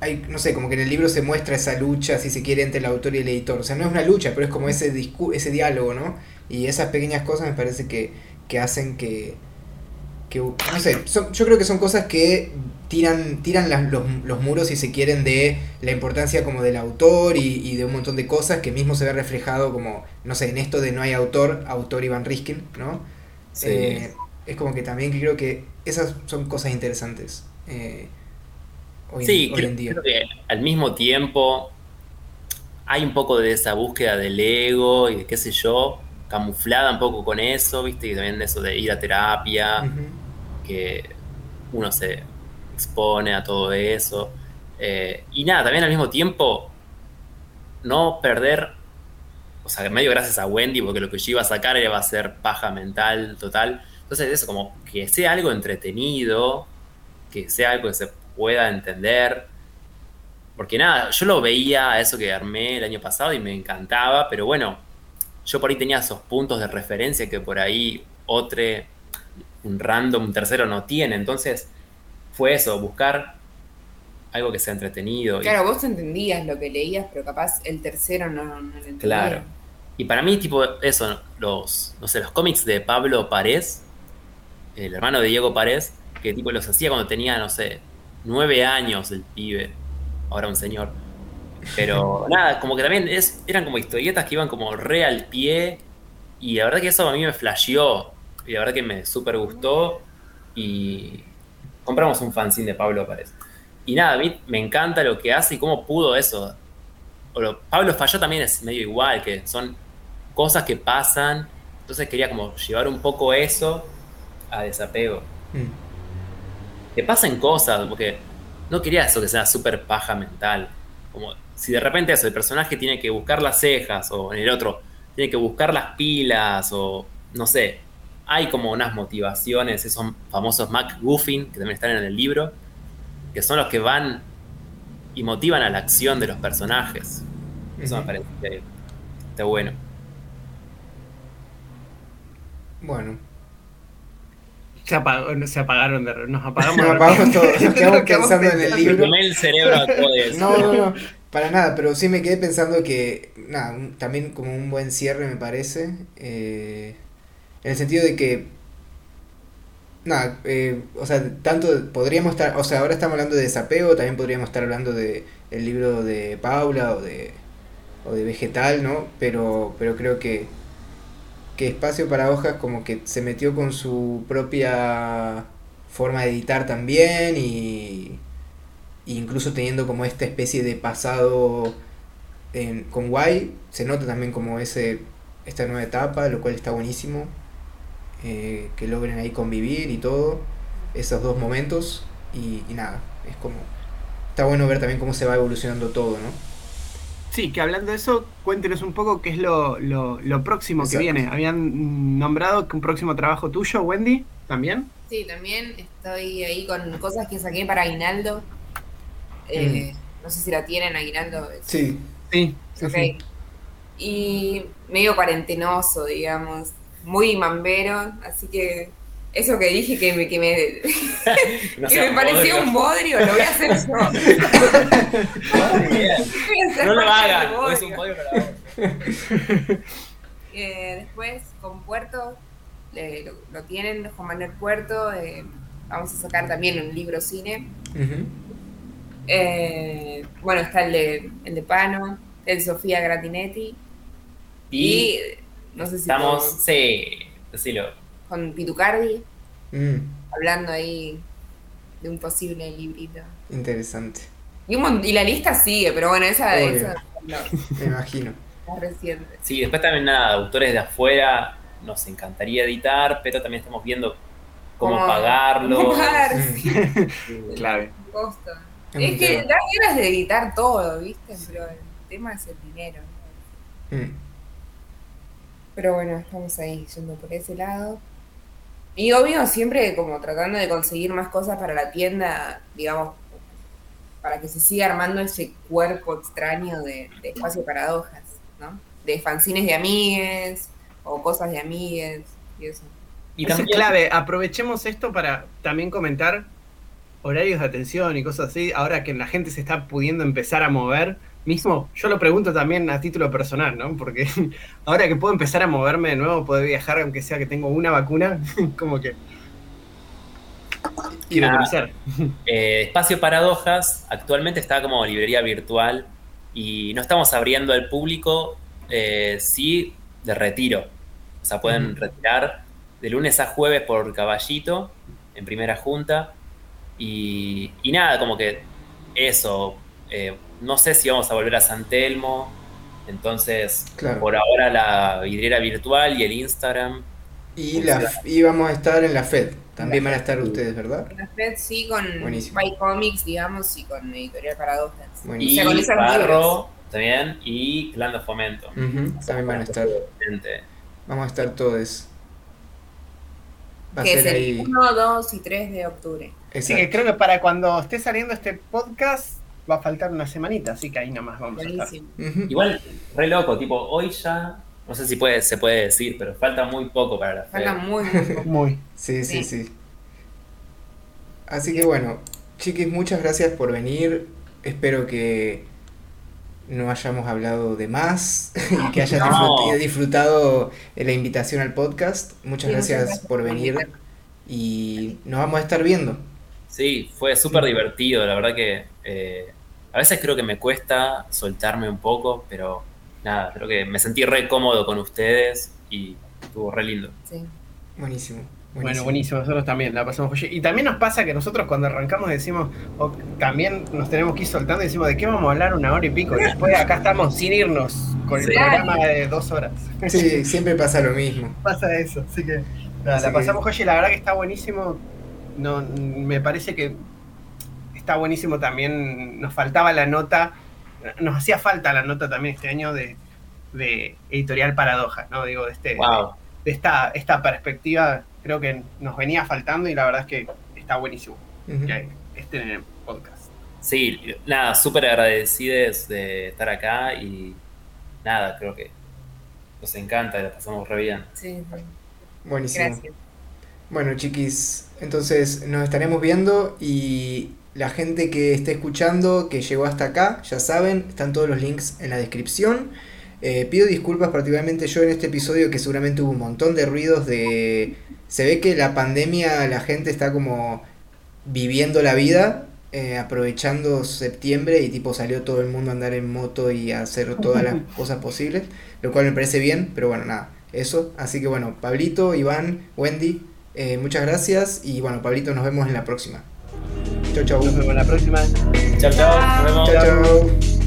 hay, no sé, como que en el libro se muestra esa lucha, si se quiere, entre el autor y el editor. O sea, no es una lucha, pero es como ese, ese diálogo, ¿no? Y esas pequeñas cosas me parece que, que hacen que, que no sé, yo creo que son cosas que tiran, tiran los, muros, si se quieren, de la importancia como del autor y, de un montón de cosas que mismo se ve reflejado como, no sé, en esto de no hay autor, autor Iván Riskin, ¿no? Eh, es como que también creo que esas son cosas interesantes. Eh, hoy, sí, en día. creo que al mismo tiempo hay un poco de esa búsqueda del ego y de qué sé yo, camuflada un poco con eso, ¿viste? Y también de eso de ir a terapia que uno se expone a todo eso. Eh, y nada, también al mismo tiempo, no perder, o sea, medio gracias a Wendy, porque lo que yo iba a sacar iba a ser paja mental total. Entonces, eso, como que sea algo entretenido, que sea algo que se pueda entender. Porque nada, yo lo veía, eso que armé el año pasado y me encantaba, pero bueno, yo por ahí tenía esos puntos de referencia que por ahí otro un random tercero no tiene. Entonces fue eso, buscar algo que sea entretenido. Claro, vos entendías lo que leías, pero capaz el tercero no, lo entendía. Claro. Y para mí, tipo, eso, los, no sé, los cómics de Pablo Parés, el hermano de Diego Parés, que tipo los hacía cuando tenía, no sé, nueve años el pibe. ahora un señor. Pero nada, como que también es, eran como historietas que iban como re al pie. Y la verdad que eso a mí me flasheó. Y la verdad que me súper gustó. Y compramos un fanzine de Pablo Párez. Y nada, a mí me encanta lo que hace y cómo pudo eso. Pablo Falló también es medio igual, que son cosas que pasan. Entonces quería como llevar un poco eso a desapego. Mm. Que pasen cosas, porque no quería eso que sea súper paja mental. Como si de repente eso, el personaje tiene que buscar las cejas, o en el otro, tiene que buscar las pilas, o no sé. Hay como unas motivaciones, esos famosos MacGuffin, que también están en el libro, que son los que van y motivan a la acción de los personajes. Eso me parece que está bueno. Bueno. Se, apagó, se apagaron, de, nos apagamos. nos apagamos todos, nos quedamos pensando en el libro. el cerebro a No, no, no, para nada, pero sí me quedé pensando que, nada, también como un buen cierre me parece, eh, en el sentido de que, nada, eh, o sea, tanto podríamos estar, o sea, ahora estamos hablando de desapego, también podríamos estar hablando de el libro de Paula o de, o de Vegetal, ¿no? Pero, pero creo que que Espacio para Hojas como que se metió con su propia forma de editar también y incluso teniendo como esta especie de pasado con Guay, se nota también como ese esta nueva etapa, lo cual está buenísimo, eh, que logren ahí convivir y todo, esos dos momentos y, y nada, es como, está bueno ver también cómo se va evolucionando todo, ¿no? Sí, que hablando de eso, cuéntenos un poco qué es lo, próximo que viene. ¿Habían nombrado que un próximo trabajo tuyo, Wendy? ¿También? Sí, también estoy ahí con cosas que saqué para Aguinaldo. Eh, mm. No sé si la tienen, Aguinaldo. Sí. Sí. Ok. Y medio cuarentenoso, digamos. Muy mambero, así que eso que dije que me, que me, que me pareció un bodrio, lo voy a hacer yo. no lo hagan, es un bodrio para eh, después, con Puerto, lo, tienen, Juan Manuel Puerto, eh, vamos a sacar también un libro cine. eh, bueno, está el de, el de Pano, el de Sofía Gratinetti. Y, no sé si... Estamos, sí, decilo con Pitucardi, mm. hablando ahí de un posible librito. Interesante. Y, y la lista sigue, pero bueno, esa, esa me imagino. Es reciente. Sí, después también nada, autores de afuera nos encantaría editar, pero también estamos viendo cómo, pagarlo. ¿Cómo pagar? Mm. Clave. Es, que da ganas de editar todo, ¿viste? Pero el tema es el dinero. Mm. Pero bueno, estamos ahí yendo por ese lado. Y obvio, siempre como tratando de conseguir más cosas para la tienda, digamos, para que se siga armando ese cuerpo extraño de, espacio paradojas, ¿no? De fanzines de amigues o cosas de amigues y eso. Y también clave, aprovechemos esto para también comentar horarios de atención y cosas así, ahora que la gente se está pudiendo empezar a mover mismo, yo lo pregunto también a título personal, ¿no? Porque ahora que puedo empezar a moverme de nuevo, poder viajar, aunque sea que tengo una vacuna, como que. Quiero conocer. Eh, Espacio Paradojas actualmente está como librería virtual y no estamos abriendo al público, eh, sí de retiro. O sea, pueden retirar de lunes a jueves por caballito en primera junta. Y, y nada, como que eso. Eh, no sé si vamos a volver a San Telmo. Entonces, por ahora la vidriera virtual y el Instagram. Y, la, y vamos a estar en la FED. También van a estar ustedes, ¿verdad? En la FED sí, con By Comics, digamos, y con Editorial Paradojas. Y con Barro también, y Clan de Fomento. también van a estar. Vamos a estar todos. que es el 1, 2 y 3 de octubre. Así que creo que para cuando esté saliendo este podcast va a faltar una semanita, así que ahí nomás vamos a estar. Igual, re loco, tipo, hoy ya, no sé si puede, se puede decir, pero falta muy poco para la Falta muy, muy poco. muy. Sí, sí, sí, Así que bueno, chiquis, muchas gracias por venir. Espero que no hayamos hablado de más y que hayas disfrutado, la invitación al podcast. Muchas gracias por venir y nos vamos a estar viendo. Sí, fue súper divertido, la verdad que eh, A veces creo que me cuesta soltarme un poco, pero nada, creo que me sentí re cómodo con ustedes y estuvo re lindo. Sí. Buenísimo. Bueno, buenísimo, nosotros también la pasamos Y también nos pasa que nosotros cuando arrancamos decimos, o también nos tenemos que ir soltando y decimos, ¿de qué vamos a hablar una hora y pico? Y después acá estamos sin irnos con el programa de dos horas. Sí, siempre pasa lo mismo. Pasa eso, así que la pasamos joya y la verdad que está buenísimo. No, me parece que está buenísimo también. Nos faltaba la nota, nos hacía falta la nota también este año de, editorial paradoja, ¿no? Digo, de este. De, esta, esta perspectiva creo que nos venía faltando y la verdad es que está buenísimo que estén en el podcast. Sí, nada, súper agradecidos de estar acá y nada, creo que nos encanta y la pasamos re bien. Sí, Buenísimo. Gracias. Bueno, chiquis, entonces nos estaremos viendo y la gente que esté escuchando, que llegó hasta acá, ya saben, están todos los links en la descripción. Eh, pido disculpas particularmente yo en este episodio que seguramente hubo un montón de ruidos de... Se ve que la pandemia la gente está como viviendo la vida, eh, aprovechando septiembre y tipo salió todo el mundo a andar en moto y a hacer todas las cosas posibles, lo cual me parece bien, pero bueno, nada, eso. Así que bueno, Pablito, Iván, Wendy, eh, muchas gracias y bueno, Pablito, nos vemos en la próxima. Chau, chau. Nos vemos en la próxima. Chau, chau. Nos vemos. Chau, chau.